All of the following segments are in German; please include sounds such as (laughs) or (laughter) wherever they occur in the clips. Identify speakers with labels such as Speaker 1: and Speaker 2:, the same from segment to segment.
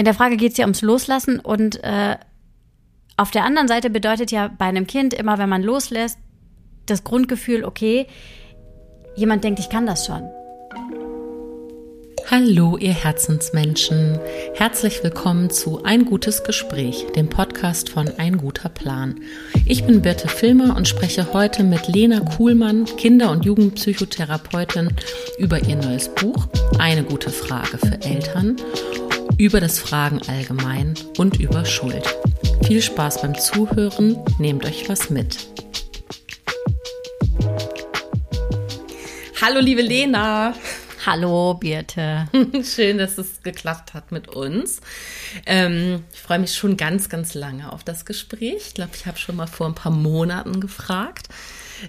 Speaker 1: in der Frage geht es ja ums Loslassen und äh, auf der anderen Seite bedeutet ja bei einem Kind immer, wenn man loslässt, das Grundgefühl, okay, jemand denkt, ich kann das schon.
Speaker 2: Hallo, ihr Herzensmenschen. Herzlich willkommen zu Ein gutes Gespräch, dem Podcast von Ein guter Plan. Ich bin Birte Filmer und spreche heute mit Lena Kuhlmann, Kinder- und Jugendpsychotherapeutin, über ihr neues Buch Eine gute Frage für Eltern, über das Fragen allgemein und über Schuld. Viel Spaß beim Zuhören, nehmt euch was mit. Hallo, liebe Lena.
Speaker 1: Hallo, Birte. (laughs)
Speaker 2: Schön, dass es geklappt hat mit uns. Ähm, ich freue mich schon ganz, ganz lange auf das Gespräch. Ich glaube, ich habe schon mal vor ein paar Monaten gefragt.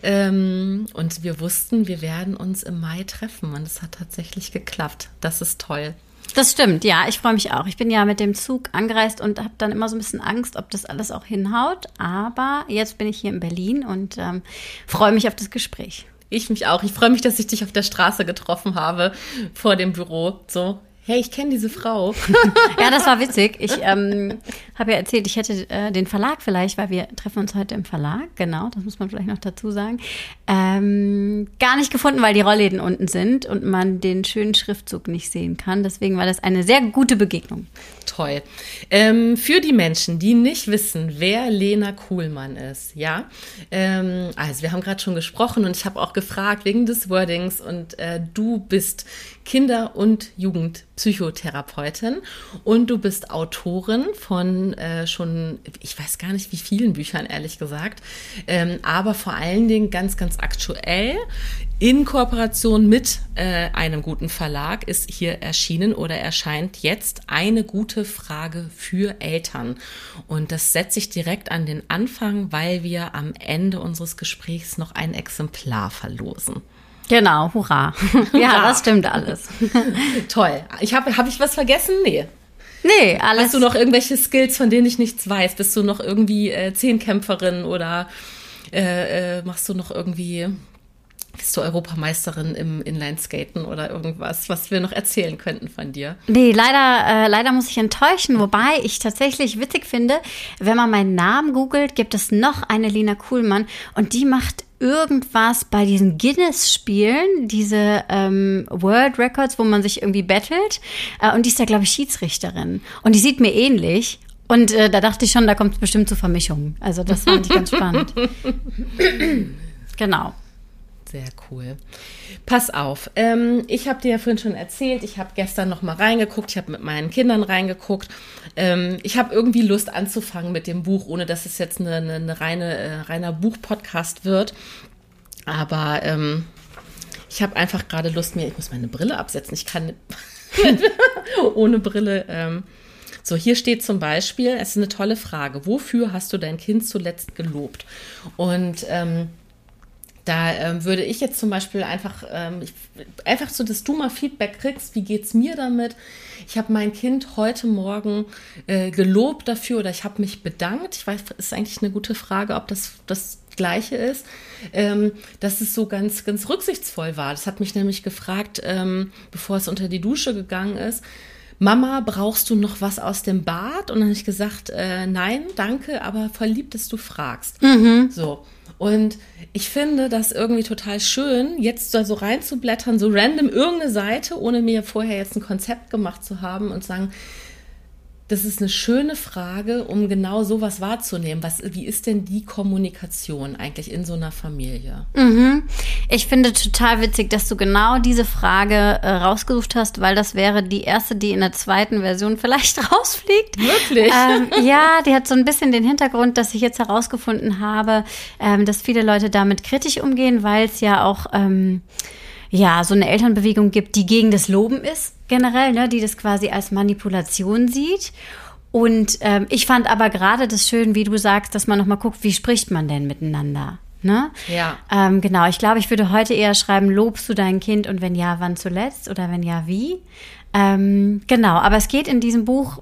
Speaker 2: Ähm, und wir wussten, wir werden uns im Mai treffen. Und es hat tatsächlich geklappt. Das ist toll.
Speaker 1: Das stimmt, ja, ich freue mich auch. Ich bin ja mit dem Zug angereist und habe dann immer so ein bisschen Angst, ob das alles auch hinhaut. Aber jetzt bin ich hier in Berlin und ähm, freue mich auf das Gespräch.
Speaker 2: Ich mich auch. Ich freue mich, dass ich dich auf der Straße getroffen habe vor dem Büro. So, hey, ich kenne diese Frau. (laughs)
Speaker 1: ja, das war witzig. Ich ähm, habe ja erzählt, ich hätte äh, den Verlag vielleicht, weil wir treffen uns heute im Verlag, genau, das muss man vielleicht noch dazu sagen, ähm, gar nicht gefunden, weil die Rollläden unten sind und man den schönen Schriftzug nicht sehen kann. Deswegen war das eine sehr gute Begegnung.
Speaker 2: Toll. Ähm, für die Menschen, die nicht wissen, wer Lena Kuhlmann ist, ja, ähm, also wir haben gerade schon gesprochen und ich habe auch gefragt wegen des Wordings und äh, du bist Kinder- und Jugendpsychotherapeutin und du bist Autorin von äh, schon, ich weiß gar nicht wie vielen Büchern, ehrlich gesagt, ähm, aber vor allen Dingen ganz, ganz aktuell in Kooperation mit äh, einem guten Verlag ist hier erschienen oder erscheint jetzt eine gute Frage für Eltern. Und das setze ich direkt an den Anfang, weil wir am Ende unseres Gesprächs noch ein Exemplar verlosen.
Speaker 1: Genau, hurra. (laughs) Ja, das stimmt alles. (laughs)
Speaker 2: Toll. Ich habe hab ich was vergessen? Nee.
Speaker 1: Nee, alles.
Speaker 2: Hast du noch irgendwelche Skills, von denen ich nichts weiß? Bist du noch irgendwie äh, Zehnkämpferin oder äh, äh, machst du noch irgendwie bist du Europameisterin im Inlineskaten oder irgendwas, was wir noch erzählen könnten von dir?
Speaker 1: Nee, leider, äh, leider muss ich enttäuschen. Wobei ich tatsächlich witzig finde, wenn man meinen Namen googelt, gibt es noch eine Lina Kuhlmann und die macht irgendwas bei diesen Guinness-Spielen, diese ähm, World Records, wo man sich irgendwie battelt. Äh, und die ist da, glaube ich, Schiedsrichterin. Und die sieht mir ähnlich. Und äh, da dachte ich schon, da kommt es bestimmt zu Vermischungen. Also das fand ich ganz spannend. (laughs) genau.
Speaker 2: Sehr cool. Pass auf, ähm, ich habe dir ja vorhin schon erzählt, ich habe gestern noch mal reingeguckt, ich habe mit meinen Kindern reingeguckt. Ähm, ich habe irgendwie Lust anzufangen mit dem Buch, ohne dass es jetzt eine, eine, eine reine, äh, reiner Buchpodcast wird. Aber ähm, ich habe einfach gerade Lust, mir, ich muss meine Brille absetzen, ich kann (laughs) ohne Brille. Ähm, so, hier steht zum Beispiel, es ist eine tolle Frage, wofür hast du dein Kind zuletzt gelobt? Und ähm, da ähm, würde ich jetzt zum Beispiel einfach, ähm, ich, einfach so, dass du mal Feedback kriegst, wie geht es mir damit? Ich habe mein Kind heute Morgen äh, gelobt dafür oder ich habe mich bedankt. Ich weiß, ist eigentlich eine gute Frage, ob das das Gleiche ist, ähm, dass es so ganz, ganz rücksichtsvoll war. Das hat mich nämlich gefragt, ähm, bevor es unter die Dusche gegangen ist. Mama, brauchst du noch was aus dem Bad? Und dann habe ich gesagt, äh, nein, danke, aber voll lieb, dass du fragst. Mhm. So. Und ich finde das irgendwie total schön, jetzt da so reinzublättern, so random irgendeine Seite, ohne mir vorher jetzt ein Konzept gemacht zu haben und sagen, das ist eine schöne Frage, um genau sowas wahrzunehmen. Was, wie ist denn die Kommunikation eigentlich in so einer Familie?
Speaker 1: Mhm. Ich finde total witzig, dass du genau diese Frage äh, rausgesucht hast, weil das wäre die erste, die in der zweiten Version (laughs) vielleicht rausfliegt.
Speaker 2: Wirklich?
Speaker 1: Ähm, (laughs) ja, die hat so ein bisschen den Hintergrund, dass ich jetzt herausgefunden habe, ähm, dass viele Leute damit kritisch umgehen, weil es ja auch ähm, ja so eine Elternbewegung gibt, die gegen das Loben ist generell, ne, die das quasi als Manipulation sieht. Und ähm, ich fand aber gerade das schön, wie du sagst, dass man nochmal guckt, wie spricht man denn miteinander? Ne?
Speaker 2: Ja.
Speaker 1: Ähm, genau, ich glaube, ich würde heute eher schreiben, lobst du dein Kind und wenn ja, wann zuletzt oder wenn ja, wie? Ähm, genau, aber es geht in diesem Buch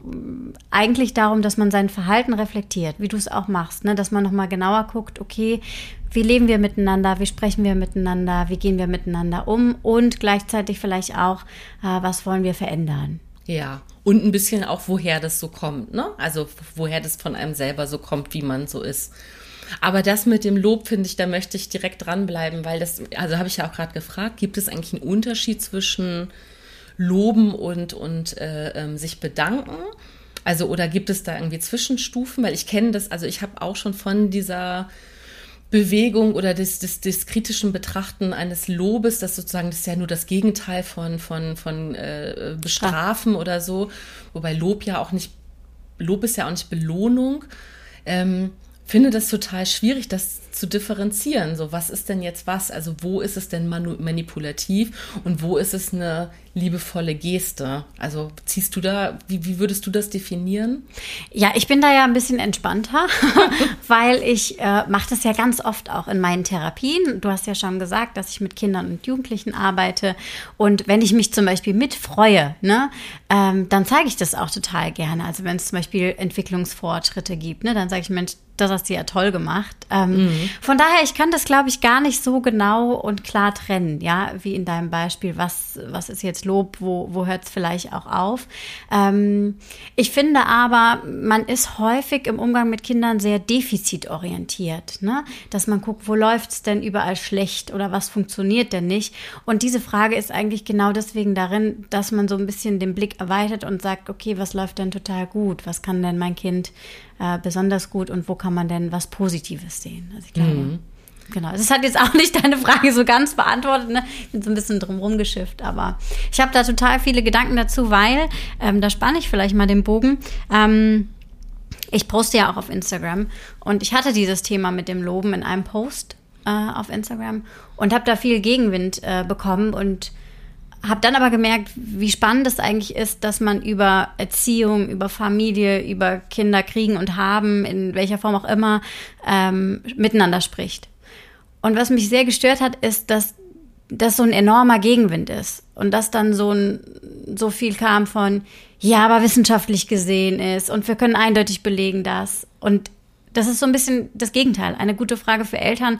Speaker 1: eigentlich darum, dass man sein Verhalten reflektiert, wie du es auch machst, ne? dass man nochmal genauer guckt, okay, wie leben wir miteinander, wie sprechen wir miteinander, wie gehen wir miteinander um und gleichzeitig vielleicht auch, äh, was wollen wir verändern.
Speaker 2: Ja, Und ein bisschen auch, woher das so kommt, ne? Also woher das von einem selber so kommt, wie man so ist. Aber das mit dem Lob, finde ich, da möchte ich direkt dranbleiben, weil das, also habe ich ja auch gerade gefragt, gibt es eigentlich einen Unterschied zwischen Loben und, und äh, ähm, sich bedanken? Also, oder gibt es da irgendwie Zwischenstufen? Weil ich kenne das, also ich habe auch schon von dieser Bewegung oder des, des, des kritischen Betrachten eines Lobes, das sozusagen, das ist ja nur das Gegenteil von, von, von äh, Bestrafen ja. oder so, wobei Lob ja auch nicht, Lob ist ja auch nicht Belohnung. Ähm, finde das total schwierig, das zu differenzieren. So, was ist denn jetzt was? Also, wo ist es denn manipulativ und wo ist es eine liebevolle Geste? Also, ziehst du da, wie, wie würdest du das definieren?
Speaker 1: Ja, ich bin da ja ein bisschen entspannter, (laughs) weil ich äh, mache das ja ganz oft auch in meinen Therapien. Du hast ja schon gesagt, dass ich mit Kindern und Jugendlichen arbeite. Und wenn ich mich zum Beispiel mitfreue, ne, ähm, dann zeige ich das auch total gerne. Also, wenn es zum Beispiel Entwicklungsfortschritte gibt, ne, dann sage ich, Mensch, das hast du ja toll gemacht. Ähm, mhm. Von daher, ich kann das, glaube ich, gar nicht so genau und klar trennen, ja, wie in deinem Beispiel. Was, was ist jetzt Lob, wo, wo hört es vielleicht auch auf? Ähm, ich finde aber, man ist häufig im Umgang mit Kindern sehr defizitorientiert, ne? dass man guckt, wo läuft es denn überall schlecht oder was funktioniert denn nicht? Und diese Frage ist eigentlich genau deswegen darin, dass man so ein bisschen den Blick erweitert und sagt, okay, was läuft denn total gut? Was kann denn mein Kind äh, besonders gut und wo kann man denn was Positives sehen? Also ich glaube, mhm. Genau, das hat jetzt auch nicht deine Frage so ganz beantwortet. Ne? Ich bin so ein bisschen drumherum geschifft, aber ich habe da total viele Gedanken dazu, weil, ähm, da spanne ich vielleicht mal den Bogen. Ähm, ich poste ja auch auf Instagram und ich hatte dieses Thema mit dem Loben in einem Post äh, auf Instagram und habe da viel Gegenwind äh, bekommen und habe dann aber gemerkt, wie spannend es eigentlich ist, dass man über Erziehung, über Familie, über Kinder kriegen und haben, in welcher Form auch immer, ähm, miteinander spricht. Und was mich sehr gestört hat, ist, dass das so ein enormer Gegenwind ist und dass dann so ein so viel kam von ja, aber wissenschaftlich gesehen ist und wir können eindeutig belegen das und das ist so ein bisschen das Gegenteil. Eine gute Frage für Eltern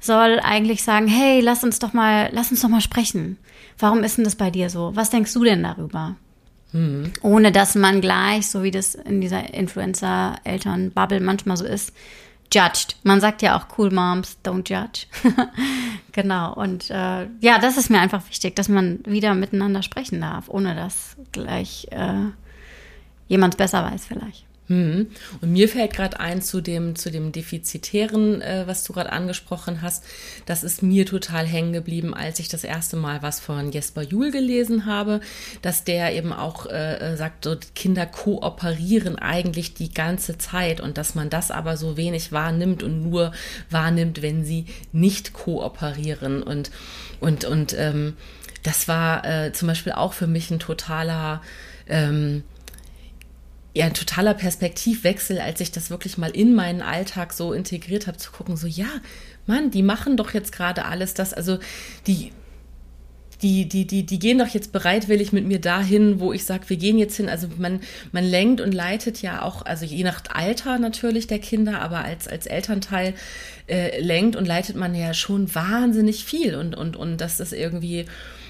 Speaker 1: soll eigentlich sagen, hey, lass uns doch mal, lass uns doch mal sprechen. Warum ist denn das bei dir so? Was denkst du denn darüber? Mhm. Ohne dass man gleich, so wie das in dieser Influencer-Eltern-Bubble manchmal so ist, judged. Man sagt ja auch cool Moms, don't judge. (laughs) genau. Und äh, ja, das ist mir einfach wichtig, dass man wieder miteinander sprechen darf, ohne dass gleich äh, jemand besser weiß vielleicht.
Speaker 2: Hm. Und mir fällt gerade ein zu dem, zu dem Defizitären, äh, was du gerade angesprochen hast. Das ist mir total hängen geblieben, als ich das erste Mal was von Jesper Juhl gelesen habe, dass der eben auch äh, äh, sagt, so Kinder kooperieren eigentlich die ganze Zeit und dass man das aber so wenig wahrnimmt und nur wahrnimmt, wenn sie nicht kooperieren. Und, und, und ähm, das war äh, zum Beispiel auch für mich ein totaler ähm, ja ein totaler Perspektivwechsel, als ich das wirklich mal in meinen Alltag so integriert habe, zu gucken, so ja, Mann, die machen doch jetzt gerade alles das, also die die, die, die, die gehen doch jetzt bereitwillig mit mir dahin, wo ich sage, wir gehen jetzt hin. Also man, man lenkt und leitet ja auch, also je nach Alter natürlich der Kinder, aber als, als Elternteil äh, lenkt und leitet man ja schon wahnsinnig viel und, und, und das ist irgendwie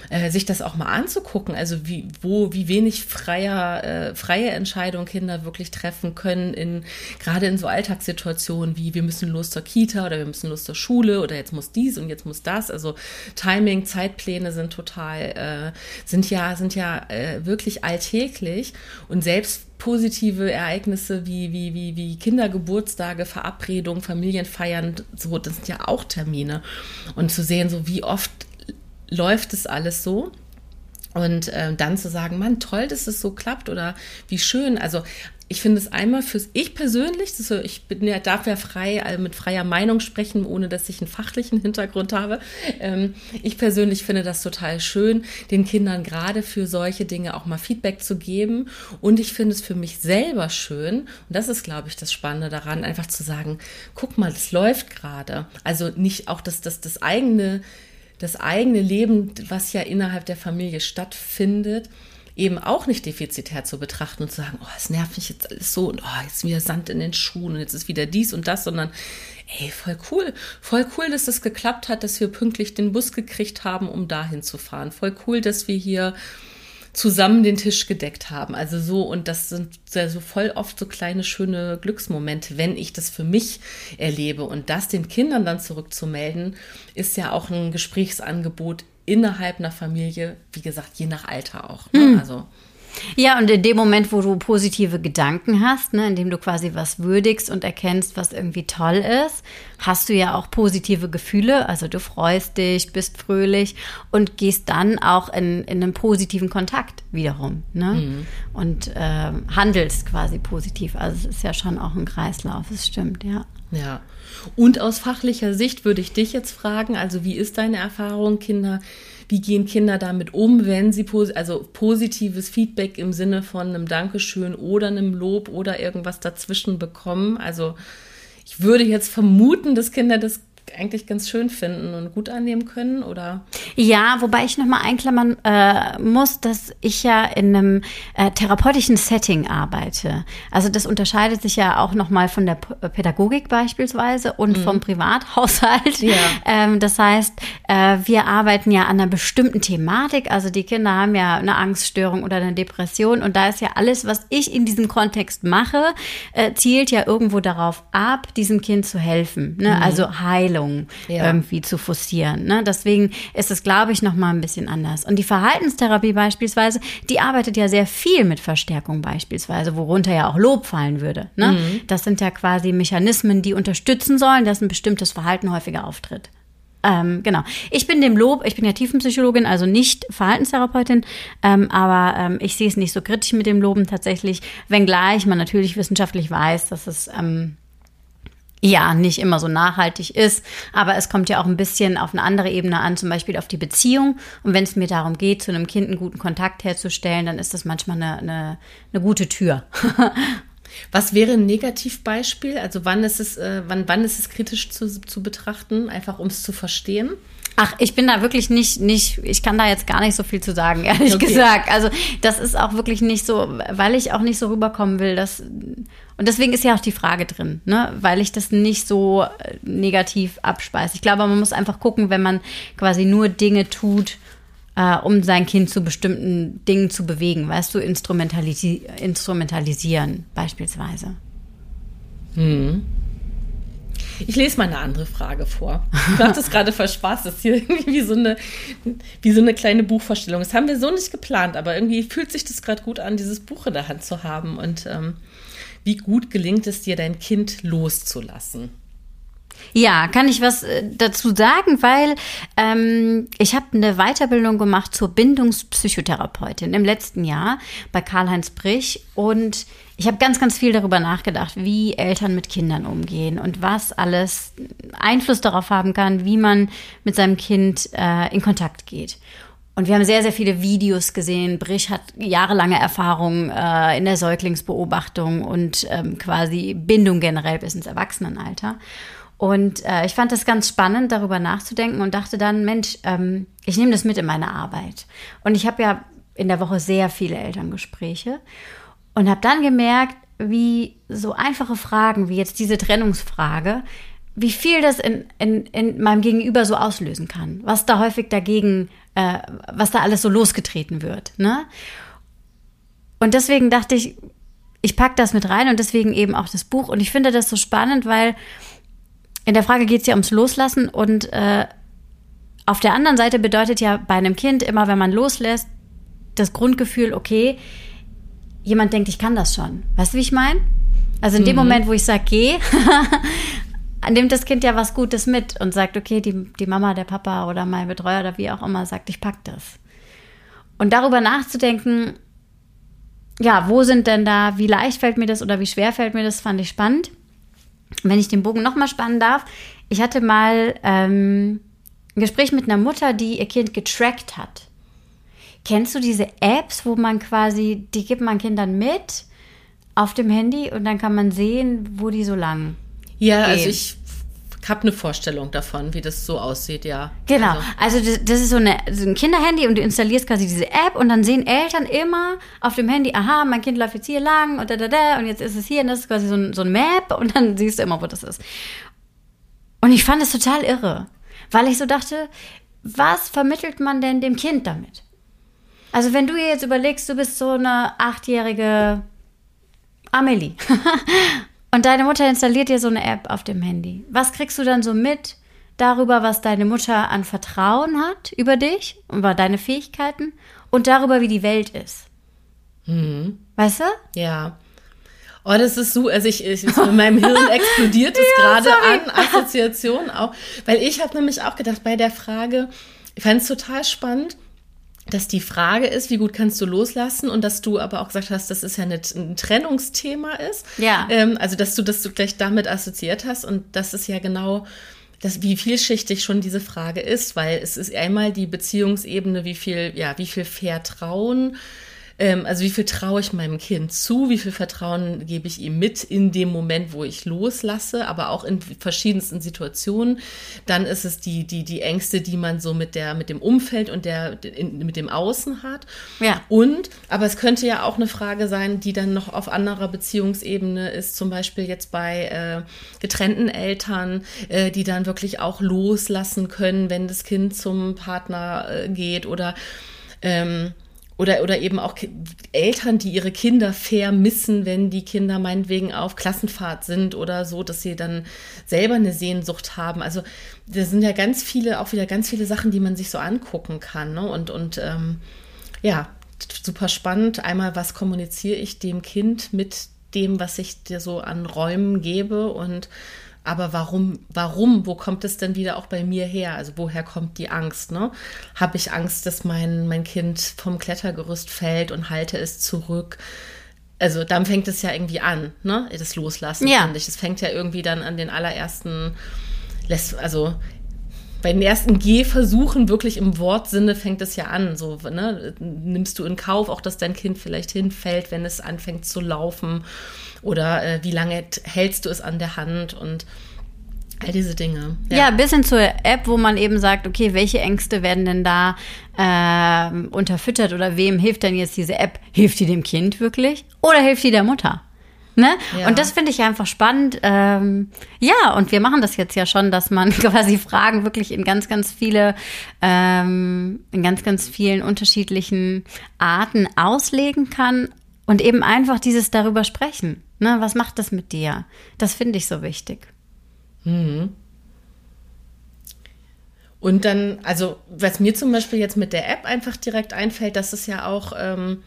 Speaker 2: äh, sich das auch mal anzugucken, also wie, wo, wie wenig freier, äh, freie Entscheidungen Kinder wirklich treffen können, in, gerade in so Alltagssituationen wie wir müssen los zur Kita oder wir müssen los zur Schule oder jetzt muss dies und jetzt muss das. Also Timing, Zeitpläne sind total, äh, sind ja, sind ja äh, wirklich alltäglich und selbst positive Ereignisse wie, wie, wie, wie Kindergeburtstage, Verabredungen, Familienfeiern, so, das sind ja auch Termine. Und zu sehen, so wie oft läuft es alles so. Und äh, dann zu sagen, Mann, toll, dass es so klappt oder wie schön. Also ich finde es einmal fürs ich persönlich, so, ich bin ja, darf ja frei also mit freier Meinung sprechen, ohne dass ich einen fachlichen Hintergrund habe. Ähm, ich persönlich finde das total schön, den Kindern gerade für solche Dinge auch mal Feedback zu geben. Und ich finde es für mich selber schön, und das ist, glaube ich, das Spannende daran, einfach zu sagen, guck mal, das läuft gerade. Also nicht auch das, das, das eigene das eigene Leben, was ja innerhalb der Familie stattfindet, eben auch nicht defizitär zu betrachten und zu sagen, oh, es nervt mich jetzt alles so und oh, jetzt wieder Sand in den Schuhen und jetzt ist wieder dies und das, sondern ey, voll cool, voll cool, dass das geklappt hat, dass wir pünktlich den Bus gekriegt haben, um dahin zu fahren. Voll cool, dass wir hier zusammen den Tisch gedeckt haben. Also so, und das sind so voll oft so kleine, schöne Glücksmomente, wenn ich das für mich erlebe. Und das den Kindern dann zurückzumelden, ist ja auch ein Gesprächsangebot innerhalb einer Familie, wie gesagt, je nach Alter auch. Ne? Mhm. Also
Speaker 1: ja, und in dem Moment, wo du positive Gedanken hast, ne, indem du quasi was würdigst und erkennst, was irgendwie toll ist, hast du ja auch positive Gefühle. Also du freust dich, bist fröhlich und gehst dann auch in, in einen positiven Kontakt wiederum. Ne? Mhm. Und äh, handelst quasi positiv. Also es ist ja schon auch ein Kreislauf, es stimmt, ja.
Speaker 2: Ja. Und aus fachlicher Sicht würde ich dich jetzt fragen, also wie ist deine Erfahrung, Kinder? Wie gehen Kinder damit um, wenn sie also positives Feedback im Sinne von einem Dankeschön oder einem Lob oder irgendwas dazwischen bekommen? Also ich würde jetzt vermuten, dass Kinder das eigentlich ganz schön finden und gut annehmen können, oder?
Speaker 1: Ja, wobei ich nochmal einklammern äh, muss, dass ich ja in einem äh, therapeutischen Setting arbeite. Also das unterscheidet sich ja auch nochmal von der P Pädagogik beispielsweise und mhm. vom Privathaushalt. Ja. (laughs) Ähm, das heißt, äh, wir arbeiten ja an einer bestimmten Thematik. Also die Kinder haben ja eine Angststörung oder eine Depression und da ist ja alles, was ich in diesem Kontext mache, äh, zielt ja irgendwo darauf ab, diesem Kind zu helfen. Ne? Mhm. Also Heilung Heilung ja. irgendwie zu forcieren. Ne? Deswegen ist es, glaube ich, noch mal ein bisschen anders. Und die Verhaltenstherapie beispielsweise, die arbeitet ja sehr viel mit Verstärkung beispielsweise, worunter ja auch Lob fallen würde. Ne? Mhm. Das sind ja quasi Mechanismen, die unterstützen sollen, dass ein bestimmtes Verhalten häufiger auftritt. Ähm, genau. Ich bin dem Lob, ich bin ja Tiefenpsychologin, also nicht Verhaltenstherapeutin, ähm, aber ähm, ich sehe es nicht so kritisch mit dem Loben tatsächlich, wenngleich man natürlich wissenschaftlich weiß, dass es ähm, ja nicht immer so nachhaltig ist. Aber es kommt ja auch ein bisschen auf eine andere Ebene an, zum Beispiel auf die Beziehung. Und wenn es mir darum geht, zu einem Kind einen guten Kontakt herzustellen, dann ist das manchmal eine, eine, eine gute Tür. (laughs)
Speaker 2: Was wäre ein Negativbeispiel? Also wann ist es, äh, wann, wann ist es kritisch zu, zu betrachten, einfach um es zu verstehen?
Speaker 1: Ach, ich bin da wirklich nicht, nicht, ich kann da jetzt gar nicht so viel zu sagen, (laughs) ehrlich okay. gesagt. Also das ist auch wirklich nicht so, weil ich auch nicht so rüberkommen will, dass und deswegen ist ja auch die Frage drin, ne? weil ich das nicht so äh, negativ abspeise. Ich glaube, man muss einfach gucken, wenn man quasi nur Dinge tut, äh, um sein Kind zu bestimmten Dingen zu bewegen, weißt du, instrumentalisi instrumentalisieren beispielsweise.
Speaker 2: Hm. Ich lese mal eine andere Frage vor. Du hattest gerade voll Spaß. Das hier irgendwie wie so, eine, wie so eine kleine Buchvorstellung. Das haben wir so nicht geplant, aber irgendwie fühlt sich das gerade gut an, dieses Buch in der Hand zu haben. Und ähm, wie gut gelingt es dir, dein Kind loszulassen?
Speaker 1: Ja, kann ich was äh, dazu sagen, weil ähm, ich habe eine Weiterbildung gemacht zur Bindungspsychotherapeutin im letzten Jahr bei Karl-Heinz Brich und ich habe ganz, ganz viel darüber nachgedacht, wie Eltern mit Kindern umgehen und was alles Einfluss darauf haben kann, wie man mit seinem Kind äh, in Kontakt geht. Und wir haben sehr, sehr viele Videos gesehen. Brich hat jahrelange Erfahrung äh, in der Säuglingsbeobachtung und ähm, quasi Bindung generell bis ins Erwachsenenalter. Und äh, ich fand das ganz spannend, darüber nachzudenken und dachte dann, Mensch, ähm, ich nehme das mit in meine Arbeit. Und ich habe ja in der Woche sehr viele Elterngespräche und habe dann gemerkt, wie so einfache Fragen wie jetzt diese Trennungsfrage, wie viel das in, in, in meinem Gegenüber so auslösen kann, was da häufig dagegen äh, was da alles so losgetreten wird. Ne? Und deswegen dachte ich, ich packe das mit rein und deswegen eben auch das Buch. Und ich finde das so spannend, weil in der Frage geht es ja ums Loslassen und äh, auf der anderen Seite bedeutet ja bei einem Kind immer, wenn man loslässt, das Grundgefühl, okay, jemand denkt, ich kann das schon. Weißt du, wie ich meine? Also in dem mhm. Moment, wo ich sage, geh, (laughs) nimmt das Kind ja was Gutes mit und sagt, okay, die, die Mama, der Papa oder mein Betreuer oder wie auch immer sagt, ich pack das. Und darüber nachzudenken, ja, wo sind denn da, wie leicht fällt mir das oder wie schwer fällt mir das, fand ich spannend. Wenn ich den Bogen nochmal spannen darf, ich hatte mal ähm, ein Gespräch mit einer Mutter, die ihr Kind getrackt hat. Kennst du diese Apps, wo man quasi, die gibt man Kindern mit auf dem Handy und dann kann man sehen, wo die so lang
Speaker 2: ja, also gehen. also ich habe eine Vorstellung davon, wie das so aussieht, ja.
Speaker 1: Genau. Also, also das, das, ist so, eine, so ein Kinderhandy und du installierst quasi diese App und dann sehen Eltern immer auf dem Handy, aha, mein Kind läuft jetzt hier lang und da, da, da und jetzt ist es hier und das ist quasi so ein, so ein Map (laughs) und dann siehst du immer, wo das ist. Und ich fand es total irre, weil ich so dachte, was vermittelt man denn dem Kind damit? Also wenn du jetzt überlegst, du bist so eine achtjährige Amelie (laughs) und deine Mutter installiert dir so eine App auf dem Handy. Was kriegst du dann so mit darüber, was deine Mutter an Vertrauen hat über dich, über deine Fähigkeiten und darüber, wie die Welt ist?
Speaker 2: Mhm.
Speaker 1: Weißt du?
Speaker 2: Ja. Oh, das ist so, also ich, ich in meinem Hirn (laughs) explodiert es ja, gerade an Assoziationen auch, weil ich habe nämlich auch gedacht bei der Frage, ich fand es total spannend, dass die Frage ist, wie gut kannst du loslassen und dass du aber auch gesagt hast, dass es ja nicht ein Trennungsthema ist.
Speaker 1: Ja.
Speaker 2: Ähm, also dass du das du gleich damit assoziiert hast und das ist ja genau das, wie vielschichtig schon diese Frage ist, weil es ist einmal die Beziehungsebene, wie viel, ja, wie viel Vertrauen ähm, also wie viel traue ich meinem Kind zu, wie viel Vertrauen gebe ich ihm mit in dem Moment, wo ich loslasse, aber auch in verschiedensten Situationen. Dann ist es die, die, die Ängste, die man so mit der, mit dem Umfeld und der, in, mit dem Außen hat.
Speaker 1: Ja.
Speaker 2: Und, aber es könnte ja auch eine Frage sein, die dann noch auf anderer Beziehungsebene ist, zum Beispiel jetzt bei äh, getrennten Eltern, äh, die dann wirklich auch loslassen können, wenn das Kind zum Partner äh, geht oder ähm, oder, oder eben auch Eltern, die ihre Kinder vermissen, wenn die Kinder meinetwegen auf Klassenfahrt sind oder so, dass sie dann selber eine Sehnsucht haben. Also da sind ja ganz viele, auch wieder ganz viele Sachen, die man sich so angucken kann. Ne? Und, und ähm, ja, super spannend. Einmal, was kommuniziere ich dem Kind mit dem, was ich dir so an Räumen gebe und aber warum, warum, wo kommt es denn wieder auch bei mir her? Also woher kommt die Angst? Ne? Habe ich Angst, dass mein, mein Kind vom Klettergerüst fällt und halte es zurück? Also dann fängt es ja irgendwie an, ne? Das Loslassen,
Speaker 1: ja.
Speaker 2: finde ich. Es fängt ja irgendwie dann an den allerersten, also bei den ersten Gehversuchen wirklich im Wortsinne fängt es ja an. So, ne? Nimmst du in Kauf auch, dass dein Kind vielleicht hinfällt, wenn es anfängt zu laufen? Oder äh, wie lange hältst du es an der Hand und all diese Dinge.
Speaker 1: Ja. ja, bis hin zur App, wo man eben sagt, okay, welche Ängste werden denn da äh, unterfüttert oder wem hilft denn jetzt diese App? Hilft die dem Kind wirklich oder hilft die der Mutter? Ne? Ja. Und das finde ich einfach spannend. Ähm, ja, und wir machen das jetzt ja schon, dass man (laughs) quasi Fragen wirklich in ganz, ganz viele, ähm, in ganz, ganz vielen unterschiedlichen Arten auslegen kann und eben einfach dieses darüber sprechen. Ne, was macht das mit dir? Das finde ich so wichtig.
Speaker 2: Mhm. Und dann, also was mir zum Beispiel jetzt mit der App einfach direkt einfällt, dass es ja auch, ähm,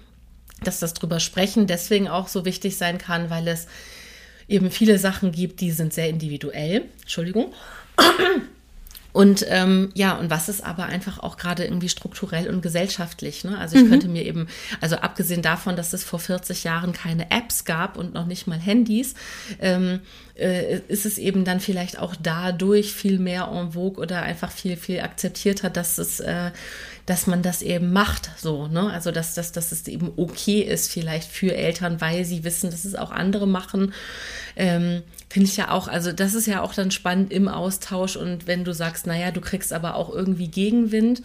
Speaker 2: dass das drüber sprechen deswegen auch so wichtig sein kann, weil es eben viele Sachen gibt, die sind sehr individuell. Entschuldigung. Und ähm, ja, und was ist aber einfach auch gerade irgendwie strukturell und gesellschaftlich. Ne? Also ich mhm. könnte mir eben, also abgesehen davon, dass es vor 40 Jahren keine Apps gab und noch nicht mal Handys, ähm, äh, ist es eben dann vielleicht auch dadurch viel mehr en vogue oder einfach viel, viel akzeptierter, dass es, äh, dass man das eben macht, so, ne? Also dass, dass, dass es eben okay ist, vielleicht für Eltern, weil sie wissen, dass es auch andere machen. Ähm, Finde ich ja auch, also das ist ja auch dann spannend im Austausch und wenn du sagst, naja, du kriegst aber auch irgendwie Gegenwind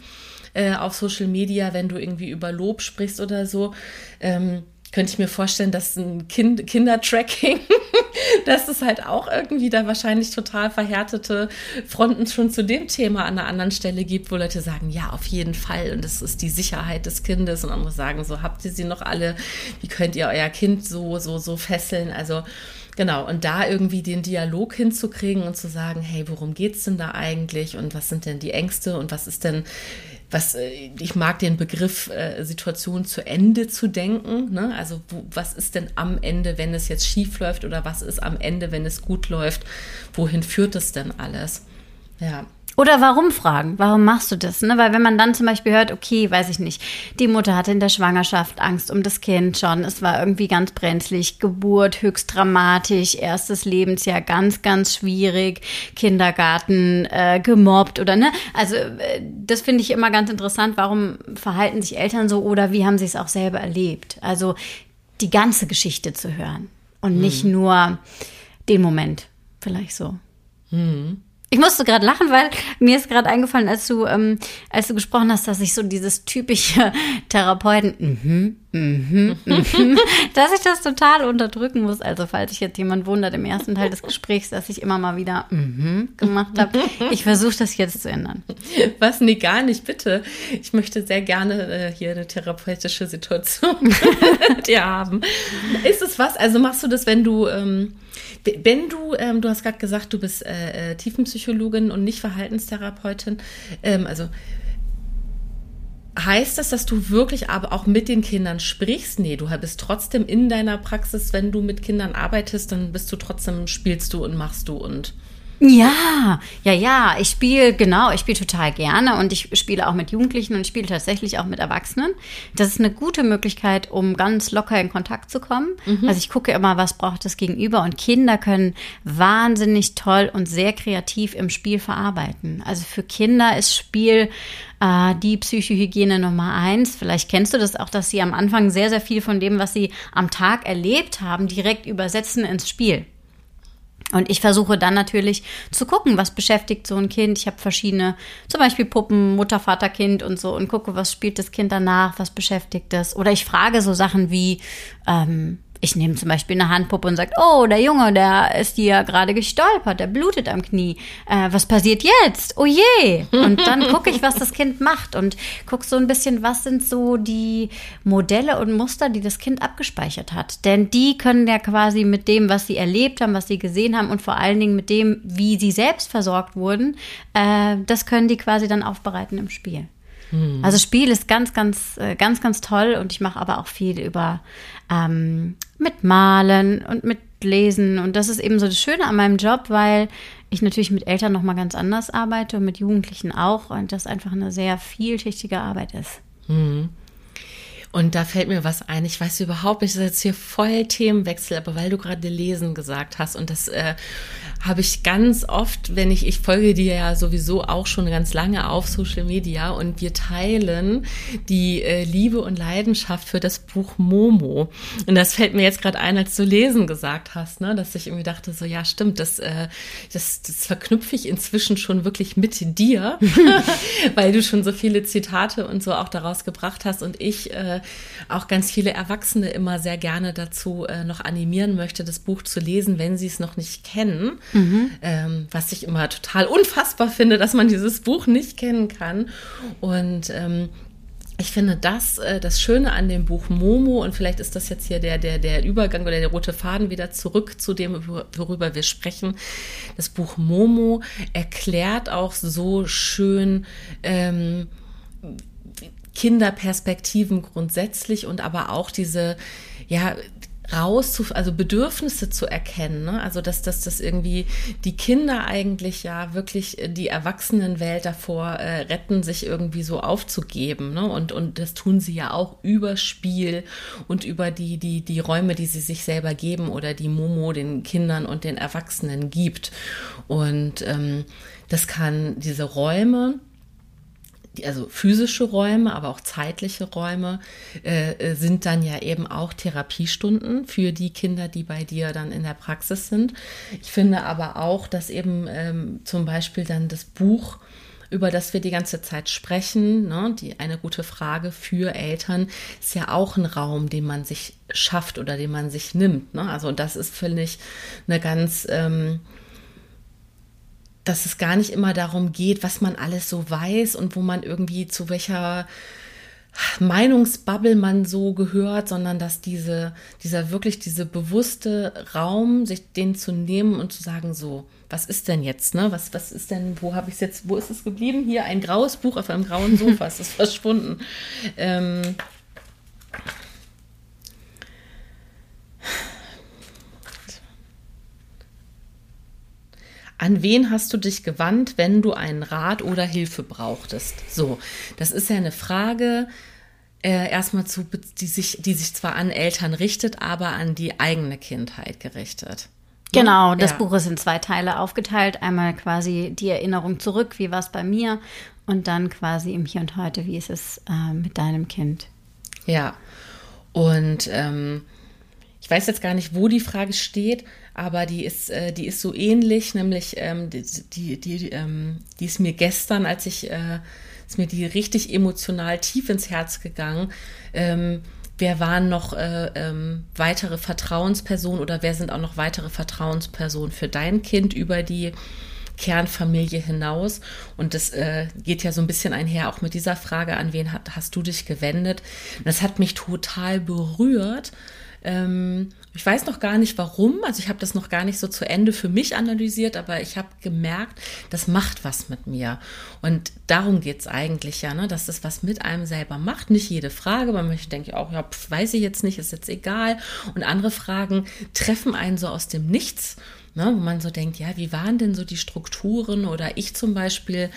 Speaker 2: äh, auf Social Media, wenn du irgendwie über Lob sprichst oder so, ähm, könnte ich mir vorstellen, dass ein kind, Kindertracking, (laughs) dass es halt auch irgendwie da wahrscheinlich total verhärtete Fronten schon zu dem Thema an einer anderen Stelle gibt, wo Leute sagen, ja, auf jeden Fall und das ist die Sicherheit des Kindes und andere sagen, so habt ihr sie noch alle, wie könnt ihr euer Kind so, so, so fesseln, also Genau, und da irgendwie den Dialog hinzukriegen und zu sagen, hey, worum geht's denn da eigentlich und was sind denn die Ängste und was ist denn, was, äh, ich mag den Begriff äh, Situation zu Ende zu denken. Ne? Also wo, was ist denn am Ende, wenn es jetzt schief läuft oder was ist am Ende, wenn es gut läuft? Wohin führt es denn alles? Ja.
Speaker 1: Oder warum fragen? Warum machst du das? Ne? Weil wenn man dann zum Beispiel hört, okay, weiß ich nicht, die Mutter hatte in der Schwangerschaft Angst um das Kind schon, es war irgendwie ganz brenzlig, Geburt höchst dramatisch, erstes Lebensjahr ganz, ganz schwierig, Kindergarten äh, gemobbt oder ne? Also äh, das finde ich immer ganz interessant, warum verhalten sich Eltern so oder wie haben sie es auch selber erlebt? Also die ganze Geschichte zu hören und hm. nicht nur den Moment, vielleicht so.
Speaker 2: Hm.
Speaker 1: Ich musste gerade lachen, weil mir ist gerade eingefallen, als du, ähm, als du gesprochen hast, dass ich so dieses typische (laughs) Therapeuten, mhm, Mhm, mhm. (laughs) dass ich das total unterdrücken muss. Also falls sich jetzt jemand wundert im ersten Teil des Gesprächs, dass ich immer mal wieder mhm gemacht habe. Ich versuche das jetzt zu ändern.
Speaker 2: Was? Nee, gar nicht, bitte. Ich möchte sehr gerne äh, hier eine therapeutische Situation (laughs) mit dir haben. Ist es was? Also machst du das, wenn du... Ähm wenn du, ähm, du hast gerade gesagt, du bist äh, äh, Tiefenpsychologin und nicht Verhaltenstherapeutin, ähm, also heißt das, dass du wirklich aber auch mit den Kindern sprichst? Nee, du bist trotzdem in deiner Praxis, wenn du mit Kindern arbeitest, dann bist du trotzdem, spielst du und machst du und
Speaker 1: ja, ja, ja. Ich spiele, genau, ich spiele total gerne und ich spiele auch mit Jugendlichen und ich spiele tatsächlich auch mit Erwachsenen. Das ist eine gute Möglichkeit, um ganz locker in Kontakt zu kommen. Mhm. Also ich gucke immer, was braucht das Gegenüber und Kinder können wahnsinnig toll und sehr kreativ im Spiel verarbeiten. Also für Kinder ist Spiel äh, die Psychohygiene Nummer eins. Vielleicht kennst du das auch, dass sie am Anfang sehr, sehr viel von dem, was sie am Tag erlebt haben, direkt übersetzen ins Spiel. Und ich versuche dann natürlich zu gucken, was beschäftigt so ein Kind. Ich habe verschiedene, zum Beispiel Puppen, Mutter, Vater, Kind und so und gucke, was spielt das Kind danach, was beschäftigt es. Oder ich frage so Sachen wie, ähm, ich nehme zum Beispiel eine Handpuppe und sage, oh, der Junge, der ist dir gerade gestolpert, der blutet am Knie. Äh, was passiert jetzt? Oh je! Und dann gucke ich, was das Kind macht und gucke so ein bisschen, was sind so die Modelle und Muster, die das Kind abgespeichert hat. Denn die können ja quasi mit dem, was sie erlebt haben, was sie gesehen haben und vor allen Dingen mit dem, wie sie selbst versorgt wurden, äh, das können die quasi dann aufbereiten im Spiel. Hm. Also Spiel ist ganz, ganz, äh, ganz, ganz toll und ich mache aber auch viel über ähm, mit Malen und mit Lesen und das ist eben so das Schöne an meinem Job, weil ich natürlich mit Eltern noch mal ganz anders arbeite und mit Jugendlichen auch und das einfach eine sehr vielschichtige Arbeit ist.
Speaker 2: Hm. Und da fällt mir was ein. Ich weiß überhaupt nicht, das ist jetzt hier voll Themenwechsel, aber weil du gerade lesen gesagt hast und das äh, habe ich ganz oft, wenn ich, ich folge dir ja sowieso auch schon ganz lange auf Social Media und wir teilen die äh, Liebe und Leidenschaft für das Buch Momo. Und das fällt mir jetzt gerade ein, als du lesen gesagt hast, ne, dass ich irgendwie dachte, so ja, stimmt, das, äh, das, das verknüpfe ich inzwischen schon wirklich mit dir, (laughs) (laughs) weil du schon so viele Zitate und so auch daraus gebracht hast und ich äh, auch ganz viele Erwachsene immer sehr gerne dazu äh, noch animieren möchte, das Buch zu lesen, wenn sie es noch nicht kennen. Mhm. Ähm, was ich immer total unfassbar finde, dass man dieses Buch nicht kennen kann. Und ähm, ich finde das äh, das Schöne an dem Buch Momo und vielleicht ist das jetzt hier der, der, der Übergang oder der rote Faden wieder zurück zu dem, worüber wir sprechen. Das Buch Momo erklärt auch so schön, ähm, Kinderperspektiven grundsätzlich und aber auch diese, ja, raus zu, also Bedürfnisse zu erkennen. Ne? Also dass, dass das irgendwie die Kinder eigentlich ja wirklich die Erwachsenenwelt davor äh, retten, sich irgendwie so aufzugeben. Ne? Und, und das tun sie ja auch über Spiel und über die, die, die Räume, die sie sich selber geben oder die Momo den Kindern und den Erwachsenen gibt. Und ähm, das kann diese Räume, also physische Räume, aber auch zeitliche Räume äh, äh, sind dann ja eben auch Therapiestunden für die Kinder, die bei dir dann in der Praxis sind. Ich finde aber auch, dass eben ähm, zum Beispiel dann das Buch über das wir die ganze Zeit sprechen, ne, die eine gute Frage für Eltern, ist ja auch ein Raum, den man sich schafft oder den man sich nimmt. Ne? Also das ist, finde ich, eine ganz ähm, dass es gar nicht immer darum geht, was man alles so weiß und wo man irgendwie zu welcher Meinungsbubble man so gehört, sondern dass diese, dieser wirklich diese bewusste Raum, sich den zu nehmen und zu sagen, so, was ist denn jetzt, ne? Was, was ist denn, wo habe ich es jetzt, wo ist es geblieben? Hier ein graues Buch auf einem grauen Sofa, es ist verschwunden. Ähm, An wen hast du dich gewandt, wenn du einen Rat oder Hilfe brauchtest? So, das ist ja eine Frage, äh, erstmal zu, die sich, die sich zwar an Eltern richtet, aber an die eigene Kindheit gerichtet.
Speaker 1: Genau, das ja. Buch ist in zwei Teile aufgeteilt. Einmal quasi die Erinnerung zurück, wie war es bei mir, und dann quasi im Hier und Heute, wie ist es äh, mit deinem Kind.
Speaker 2: Ja, und ähm, ich weiß jetzt gar nicht, wo die Frage steht, aber die ist, äh, die ist so ähnlich, nämlich ähm, die, die, die, ähm, die ist mir gestern, als ich, äh, ist mir die richtig emotional tief ins Herz gegangen. Ähm, wer waren noch äh, ähm, weitere Vertrauenspersonen oder wer sind auch noch weitere Vertrauenspersonen für dein Kind über die Kernfamilie hinaus. Und das äh, geht ja so ein bisschen einher auch mit dieser Frage, an wen hat, hast du dich gewendet? Das hat mich total berührt. Ähm, ich weiß noch gar nicht warum, also ich habe das noch gar nicht so zu Ende für mich analysiert, aber ich habe gemerkt, das macht was mit mir. Und darum geht es eigentlich ja, ne? dass das was mit einem selber macht. Nicht jede Frage, man möchte denke auch, ja, pf, weiß ich jetzt nicht, ist jetzt egal. Und andere Fragen treffen einen so aus dem Nichts ne, wo man so denkt, ja, wie waren denn so die Strukturen oder ich zum Beispiel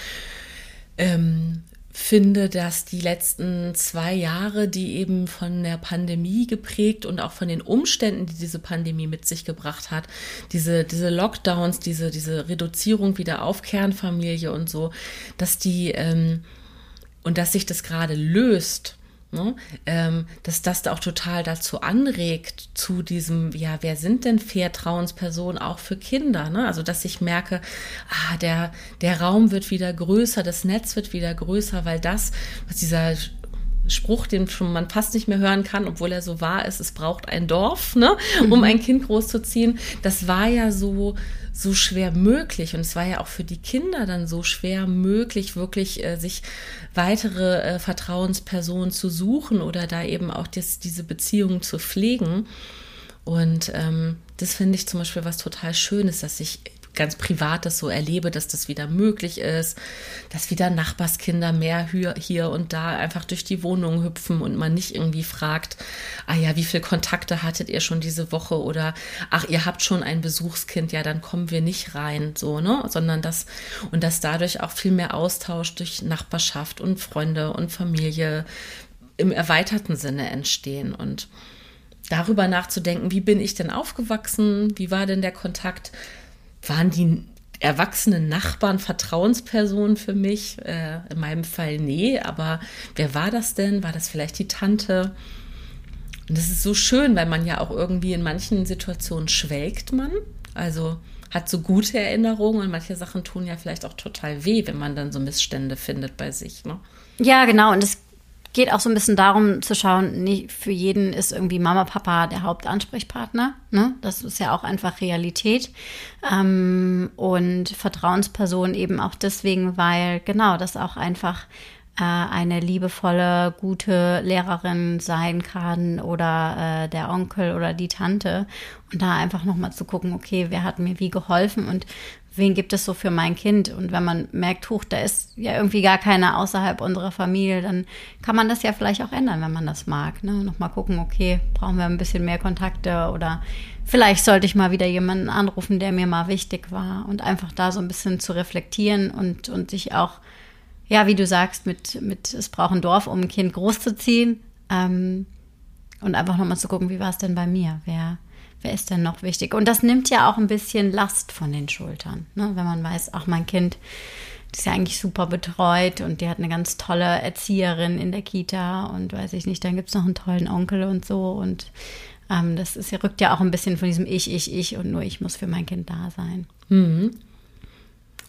Speaker 2: ähm, finde, dass die letzten zwei Jahre, die eben von der Pandemie geprägt und auch von den Umständen, die diese Pandemie mit sich gebracht hat, diese, diese Lockdowns, diese, diese Reduzierung wieder auf Kernfamilie und so, dass die ähm, und dass sich das gerade löst Ne? Ähm, dass das auch total dazu anregt, zu diesem, ja, wer sind denn Vertrauenspersonen auch für Kinder? Ne? Also, dass ich merke, ah, der, der Raum wird wieder größer, das Netz wird wieder größer, weil das, was dieser Spruch, den schon man fast nicht mehr hören kann, obwohl er so wahr ist, es braucht ein Dorf, ne, um mhm. ein Kind großzuziehen. Das war ja so, so schwer möglich. Und es war ja auch für die Kinder dann so schwer möglich, wirklich äh, sich weitere äh, Vertrauenspersonen zu suchen oder da eben auch das, diese Beziehungen zu pflegen. Und ähm, das finde ich zum Beispiel was total Schönes, dass ich ganz privat das so erlebe, dass das wieder möglich ist, dass wieder Nachbarskinder mehr hier und da einfach durch die Wohnung hüpfen und man nicht irgendwie fragt, ah ja, wie viele Kontakte hattet ihr schon diese Woche? Oder ach, ihr habt schon ein Besuchskind, ja, dann kommen wir nicht rein, so, ne, sondern das und dass dadurch auch viel mehr Austausch durch Nachbarschaft und Freunde und Familie im erweiterten Sinne entstehen. Und darüber nachzudenken, wie bin ich denn aufgewachsen, wie war denn der Kontakt waren die erwachsenen Nachbarn Vertrauenspersonen für mich? Äh, in meinem Fall nee, aber wer war das denn? War das vielleicht die Tante? Und das ist so schön, weil man ja auch irgendwie in manchen Situationen schwelgt man. Also hat so gute Erinnerungen und manche Sachen tun ja vielleicht auch total weh, wenn man dann so Missstände findet bei sich. Ne?
Speaker 1: Ja, genau. Und es geht auch so ein bisschen darum zu schauen, nicht für jeden ist irgendwie Mama, Papa der Hauptansprechpartner. Ne? Das ist ja auch einfach Realität. Ähm, und Vertrauensperson eben auch deswegen, weil genau das auch einfach äh, eine liebevolle, gute Lehrerin sein kann oder äh, der Onkel oder die Tante. Und da einfach nochmal zu gucken, okay, wer hat mir wie geholfen und wen gibt es so für mein Kind? Und wenn man merkt, huch, da ist ja irgendwie gar keiner außerhalb unserer Familie, dann kann man das ja vielleicht auch ändern, wenn man das mag. Ne? Nochmal gucken, okay, brauchen wir ein bisschen mehr Kontakte oder vielleicht sollte ich mal wieder jemanden anrufen, der mir mal wichtig war und einfach da so ein bisschen zu reflektieren und, und sich auch, ja, wie du sagst, mit, mit es braucht ein Dorf, um ein Kind großzuziehen ähm, und einfach nochmal zu gucken, wie war es denn bei mir? Wer, wer ist denn noch wichtig? Und das nimmt ja auch ein bisschen Last von den Schultern, ne? wenn man weiß, ach, mein Kind ist ja eigentlich super betreut und die hat eine ganz tolle Erzieherin in der Kita und weiß ich nicht, dann gibt es noch einen tollen Onkel und so und ähm, das ist, rückt ja auch ein bisschen von diesem Ich, Ich, Ich und nur ich muss für mein Kind da sein.
Speaker 2: Mhm.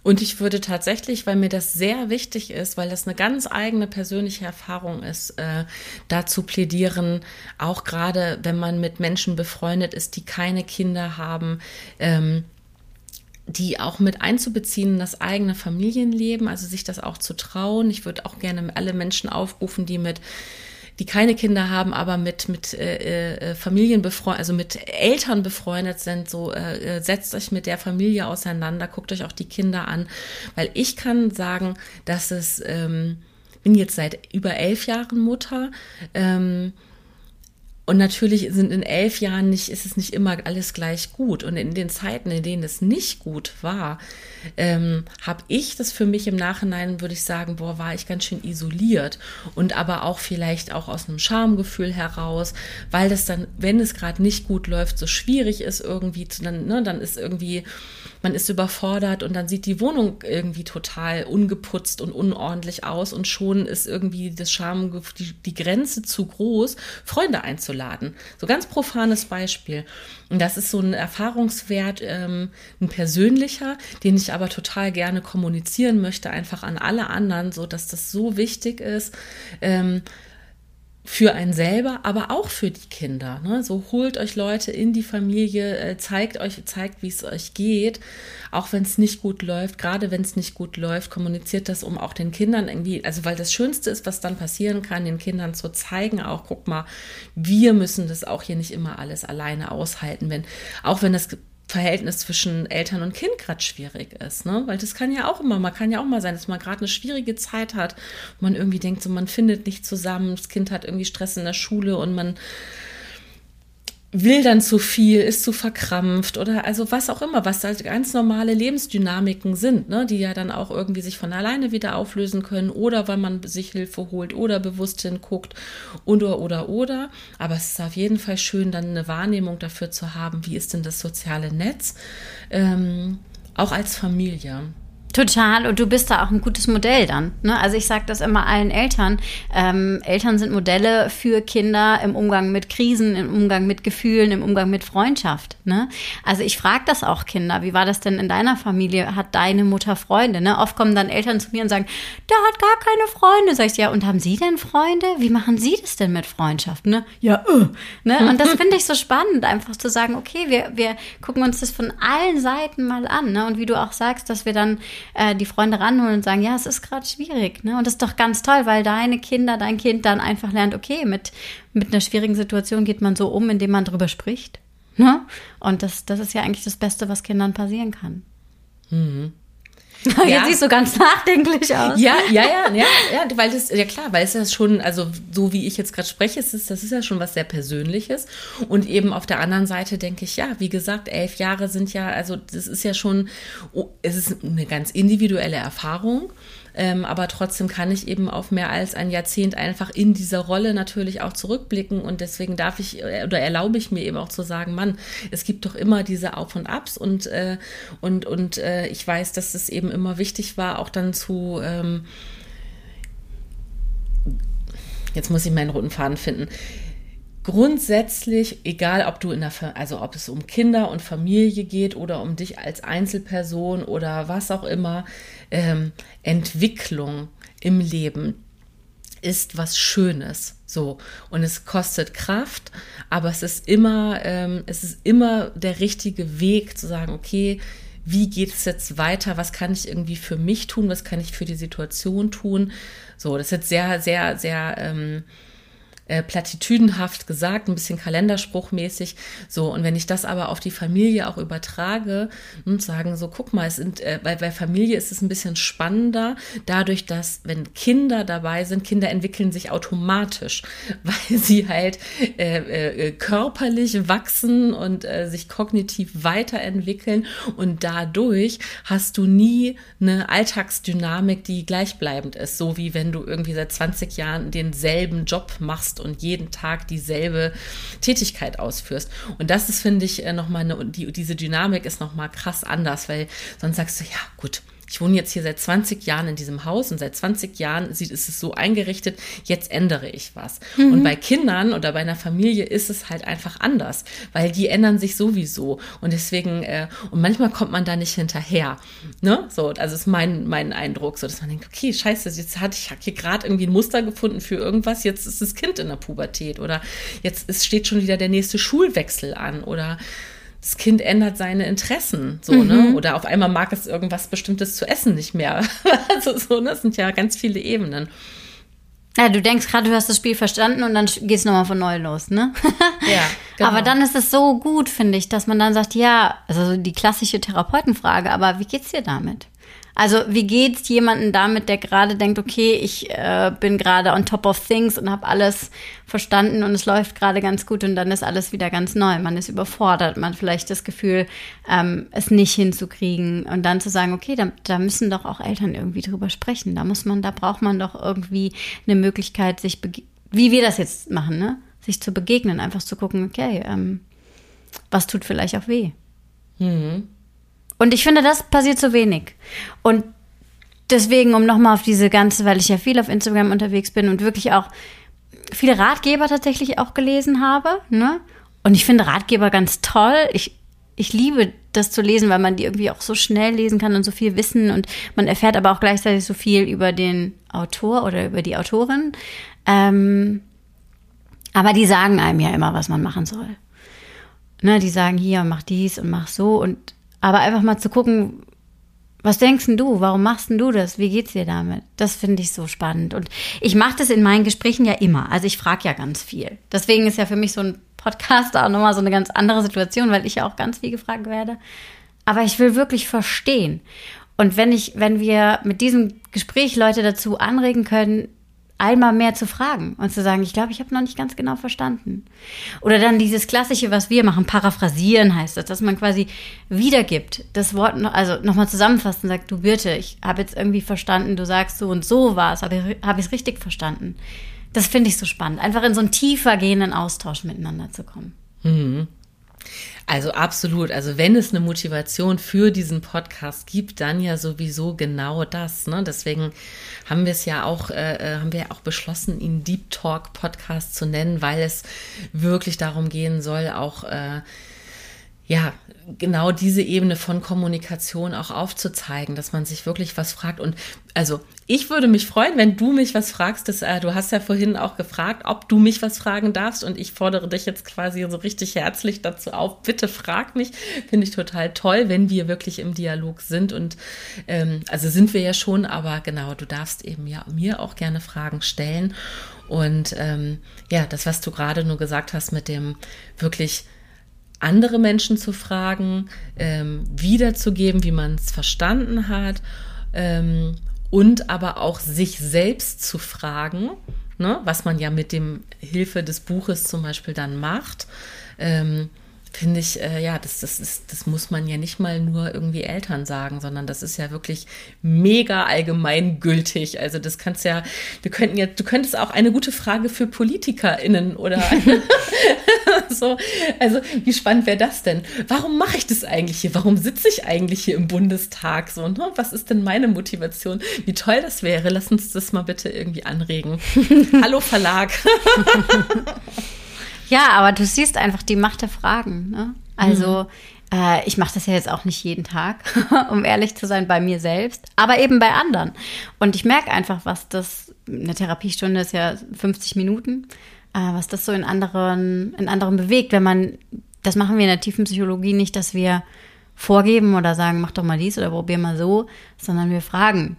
Speaker 2: Und ich würde tatsächlich, weil mir das sehr wichtig ist, weil das eine ganz eigene persönliche Erfahrung ist, äh, dazu plädieren, auch gerade wenn man mit Menschen befreundet ist, die keine Kinder haben, ähm, die auch mit einzubeziehen in das eigene Familienleben, also sich das auch zu trauen. Ich würde auch gerne alle Menschen aufrufen, die mit die keine Kinder haben, aber mit, mit äh, äh, Familien befreundet, also mit Eltern befreundet sind, so äh, äh, setzt euch mit der Familie auseinander, guckt euch auch die Kinder an. Weil ich kann sagen, dass es, ähm, bin jetzt seit über elf Jahren Mutter, ähm, und natürlich sind in elf Jahren nicht, ist es nicht immer alles gleich gut. Und in den Zeiten, in denen es nicht gut war, ähm, habe ich das für mich im Nachhinein, würde ich sagen, boah, war ich ganz schön isoliert. Und aber auch vielleicht auch aus einem Schamgefühl heraus, weil das dann, wenn es gerade nicht gut läuft, so schwierig ist irgendwie, zu, dann, ne, dann ist irgendwie man ist überfordert und dann sieht die Wohnung irgendwie total ungeputzt und unordentlich aus und schon ist irgendwie das Scham, die, die Grenze zu groß, Freunde einzuladen. So ganz profanes Beispiel. Und das ist so ein Erfahrungswert, ähm, ein persönlicher, den ich aber total gerne kommunizieren möchte, einfach an alle anderen, so dass das so wichtig ist. Ähm, für einen selber, aber auch für die Kinder. Ne? So holt euch Leute in die Familie, äh, zeigt euch, zeigt, wie es euch geht, auch wenn es nicht gut läuft. Gerade wenn es nicht gut läuft, kommuniziert das, um auch den Kindern irgendwie, also weil das Schönste ist, was dann passieren kann, den Kindern zu zeigen, auch guck mal, wir müssen das auch hier nicht immer alles alleine aushalten, wenn auch wenn das Verhältnis zwischen Eltern und Kind gerade schwierig ist, ne? Weil das kann ja auch immer, man kann ja auch mal sein, dass man gerade eine schwierige Zeit hat, man irgendwie denkt, so man findet nicht zusammen, das Kind hat irgendwie Stress in der Schule und man will dann zu viel, ist zu verkrampft oder also was auch immer, was halt ganz normale Lebensdynamiken sind, ne, die ja dann auch irgendwie sich von alleine wieder auflösen können oder weil man sich Hilfe holt oder bewusst hinguckt oder oder oder. Aber es ist auf jeden Fall schön, dann eine Wahrnehmung dafür zu haben, wie ist denn das soziale Netz, ähm, auch als Familie.
Speaker 1: Total, und du bist da auch ein gutes Modell dann. Ne? Also ich sage das immer allen Eltern. Ähm, Eltern sind Modelle für Kinder im Umgang mit Krisen, im Umgang mit Gefühlen, im Umgang mit Freundschaft. Ne? Also ich frage das auch Kinder. Wie war das denn in deiner Familie? Hat deine Mutter Freunde? Ne? Oft kommen dann Eltern zu mir und sagen, der hat gar keine Freunde. Sag ich, ja, und haben Sie denn Freunde? Wie machen Sie das denn mit Freundschaft? Ne? Ja, uh. ne? Und das finde ich so spannend, einfach zu sagen, okay, wir, wir gucken uns das von allen Seiten mal an. Ne? Und wie du auch sagst, dass wir dann äh, die Freunde ranholen und sagen, ja, es ist gerade schwierig. Ne? Und das ist doch ganz toll, weil deine Kinder, dein Kind dann einfach lernt, okay, mit, mit einer schwierigen Situation geht man so um, indem man drüber spricht. Ne? Und das, das ist ja eigentlich das Beste, was Kindern passieren kann. Mhm. (laughs) Jetzt ja. siehst du ganz nachdenklich aus.
Speaker 2: Ja, ja, ja, ja, ja, weil das, ja klar, weil es ja schon, also so wie ich jetzt gerade spreche, ist das ist ja schon was sehr Persönliches. Und eben auf der anderen Seite denke ich, ja, wie gesagt, elf Jahre sind ja, also das ist ja schon, oh, es ist eine ganz individuelle Erfahrung. Ähm, aber trotzdem kann ich eben auf mehr als ein Jahrzehnt einfach in dieser Rolle natürlich auch zurückblicken. Und deswegen darf ich äh, oder erlaube ich mir eben auch zu sagen, Mann, es gibt doch immer diese Auf und Abs. Und äh, und und äh, ich weiß, dass es eben immer wichtig war, auch dann zu ähm, jetzt muss ich meinen roten Faden finden. Grundsätzlich, egal ob du in der, also ob es um Kinder und Familie geht oder um dich als Einzelperson oder was auch immer, ähm, Entwicklung im Leben ist was Schönes. So. Und es kostet Kraft, aber es ist immer, ähm, es ist immer der richtige Weg zu sagen, okay, wie geht es jetzt weiter? Was kann ich irgendwie für mich tun? Was kann ich für die Situation tun? So, das ist jetzt sehr, sehr, sehr, ähm, äh, platitüdenhaft gesagt, ein bisschen kalenderspruchmäßig. So, und wenn ich das aber auf die Familie auch übertrage und sagen, so, guck mal, es sind, äh, bei, bei Familie ist es ein bisschen spannender, dadurch, dass, wenn Kinder dabei sind, Kinder entwickeln sich automatisch, (laughs) weil sie halt äh, äh, körperlich wachsen und äh, sich kognitiv weiterentwickeln und dadurch hast du nie eine Alltagsdynamik, die gleichbleibend ist, so wie wenn du irgendwie seit 20 Jahren denselben Job machst und jeden Tag dieselbe Tätigkeit ausführst. Und das ist, finde ich, äh, nochmal eine, die, diese Dynamik ist nochmal krass anders, weil sonst sagst du, ja, gut, ich wohne jetzt hier seit 20 Jahren in diesem Haus und seit 20 Jahren ist es so eingerichtet, jetzt ändere ich was. Mhm. Und bei Kindern oder bei einer Familie ist es halt einfach anders, weil die ändern sich sowieso. Und deswegen, äh, und manchmal kommt man da nicht hinterher. Ne? So, also ist mein, mein Eindruck, so dass man denkt, okay, scheiße, jetzt hatte ich hier gerade irgendwie ein Muster gefunden für irgendwas, jetzt ist das Kind in der Pubertät oder jetzt ist, steht schon wieder der nächste Schulwechsel an oder das Kind ändert seine Interessen, so, ne? mhm. ne? Oder auf einmal mag es irgendwas Bestimmtes zu essen nicht mehr. (laughs) also so, ne? Das sind ja ganz viele Ebenen.
Speaker 1: Ja, du denkst gerade, du hast das Spiel verstanden und dann gehst du nochmal von neu los, ne? (laughs) ja. Genau. Aber dann ist es so gut, finde ich, dass man dann sagt, ja, also die klassische Therapeutenfrage, aber wie geht's dir damit? Also wie geht's jemandem damit, der gerade denkt, okay, ich äh, bin gerade on top of things und habe alles verstanden und es läuft gerade ganz gut und dann ist alles wieder ganz neu. Man ist überfordert, man hat vielleicht das Gefühl, ähm, es nicht hinzukriegen und dann zu sagen, okay, da, da müssen doch auch Eltern irgendwie drüber sprechen. Da muss man, da braucht man doch irgendwie eine Möglichkeit, sich, wie wir das jetzt machen, ne? sich zu begegnen, einfach zu gucken, okay, ähm, was tut vielleicht auch weh. Mhm. Und ich finde, das passiert zu wenig. Und deswegen, um nochmal auf diese ganze, weil ich ja viel auf Instagram unterwegs bin und wirklich auch viele Ratgeber tatsächlich auch gelesen habe, ne? Und ich finde Ratgeber ganz toll. Ich, ich liebe das zu lesen, weil man die irgendwie auch so schnell lesen kann und so viel wissen und man erfährt aber auch gleichzeitig so viel über den Autor oder über die Autorin. Ähm, Aber die sagen einem ja immer, was man machen soll. Ne, die sagen hier, mach dies und mach so und aber einfach mal zu gucken, was denkst denn du? Warum machst denn du das? Wie geht's dir damit? Das finde ich so spannend. Und ich mache das in meinen Gesprächen ja immer. Also ich frage ja ganz viel. Deswegen ist ja für mich so ein Podcast auch nochmal so eine ganz andere Situation, weil ich ja auch ganz viel gefragt werde. Aber ich will wirklich verstehen. Und wenn ich, wenn wir mit diesem Gespräch Leute dazu anregen können, einmal mehr zu fragen und zu sagen, ich glaube, ich habe noch nicht ganz genau verstanden. Oder dann dieses klassische, was wir machen, paraphrasieren heißt das, dass man quasi wiedergibt, das Wort, also nochmal zusammenfasst und sagt, du Birte, ich habe jetzt irgendwie verstanden, du sagst so und so war es, habe ich es richtig verstanden? Das finde ich so spannend, einfach in so einen tiefer gehenden Austausch miteinander zu kommen.
Speaker 2: Mhm. Also absolut. Also wenn es eine Motivation für diesen Podcast gibt, dann ja sowieso genau das. Ne? Deswegen haben wir es ja auch, äh, äh haben wir auch beschlossen, ihn Deep Talk Podcast zu nennen, weil es wirklich darum gehen soll, auch äh, ja, genau diese Ebene von Kommunikation auch aufzuzeigen, dass man sich wirklich was fragt. Und also ich würde mich freuen, wenn du mich was fragst. Das, äh, du hast ja vorhin auch gefragt, ob du mich was fragen darfst. Und ich fordere dich jetzt quasi so richtig herzlich dazu auf. Bitte frag mich. Finde ich total toll, wenn wir wirklich im Dialog sind. Und ähm, also sind wir ja schon, aber genau, du darfst eben ja mir auch gerne Fragen stellen. Und ähm, ja, das, was du gerade nur gesagt hast mit dem wirklich andere Menschen zu fragen, ähm, wiederzugeben, wie man es verstanden hat ähm, und aber auch sich selbst zu fragen, ne, was man ja mit dem Hilfe des Buches zum Beispiel dann macht. Ähm, finde ich, äh, ja, das, das, ist, das muss man ja nicht mal nur irgendwie Eltern sagen, sondern das ist ja wirklich mega allgemeingültig. Also das kannst ja, wir könnten ja, du könntest auch eine gute Frage für PolitikerInnen oder (laughs) (laughs) so. Also wie spannend wäre das denn? Warum mache ich das eigentlich hier? Warum sitze ich eigentlich hier im Bundestag? So, ne? Was ist denn meine Motivation? Wie toll das wäre. Lass uns das mal bitte irgendwie anregen. (laughs) Hallo Verlag.
Speaker 1: Ja, aber du siehst einfach die Macht der Fragen. Ne? Also mhm. äh, ich mache das ja jetzt auch nicht jeden Tag, (laughs) um ehrlich zu sein, bei mir selbst, aber eben bei anderen. Und ich merke einfach, was das, eine Therapiestunde ist ja 50 Minuten, äh, was das so in anderen, in anderen bewegt, wenn man, das machen wir in der tiefen Psychologie nicht, dass wir vorgeben oder sagen, mach doch mal dies oder probier mal so, sondern wir fragen,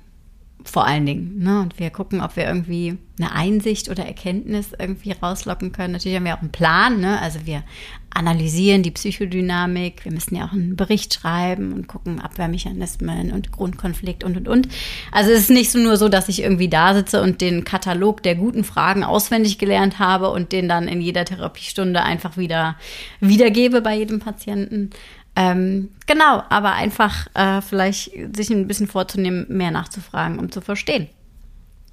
Speaker 1: vor allen Dingen. Ne? Und wir gucken, ob wir irgendwie eine Einsicht oder Erkenntnis irgendwie rauslocken können. Natürlich haben wir auch einen Plan. Ne? Also wir analysieren die Psychodynamik. Wir müssen ja auch einen Bericht schreiben und gucken Abwehrmechanismen und Grundkonflikt und, und, und. Also es ist nicht so nur so, dass ich irgendwie da sitze und den Katalog der guten Fragen auswendig gelernt habe und den dann in jeder Therapiestunde einfach wieder wiedergebe bei jedem Patienten, ähm, genau, aber einfach äh, vielleicht sich ein bisschen vorzunehmen, mehr nachzufragen, um zu verstehen.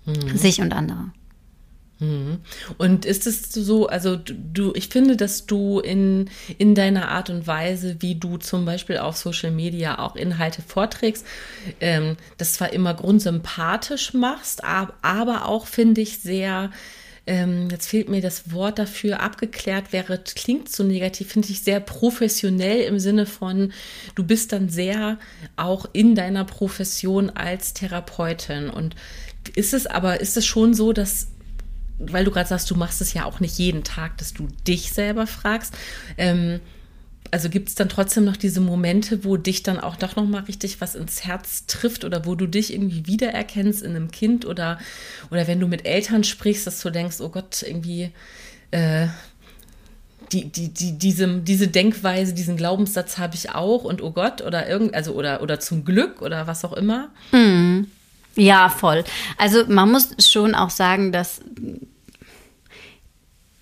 Speaker 1: Mhm. Sich und andere.
Speaker 2: Mhm. Und ist es so, also du, ich finde, dass du in, in deiner Art und Weise, wie du zum Beispiel auf Social Media auch Inhalte vorträgst, ähm, das zwar immer grundsympathisch machst, aber auch, finde ich, sehr ähm, jetzt fehlt mir das Wort dafür, abgeklärt wäre, klingt so negativ, finde ich sehr professionell im Sinne von, du bist dann sehr auch in deiner Profession als Therapeutin. Und ist es aber, ist es schon so, dass weil du gerade sagst, du machst es ja auch nicht jeden Tag, dass du dich selber fragst. Ähm, also gibt es dann trotzdem noch diese Momente, wo dich dann auch doch noch mal richtig was ins Herz trifft oder wo du dich irgendwie wiedererkennst in einem Kind oder oder wenn du mit Eltern sprichst, dass du denkst, oh Gott, irgendwie äh, die, die, die, diese, diese Denkweise, diesen Glaubenssatz habe ich auch und oh Gott oder irgend, also oder, oder zum Glück oder was auch immer.
Speaker 1: Mm. Ja, voll. Also man muss schon auch sagen, dass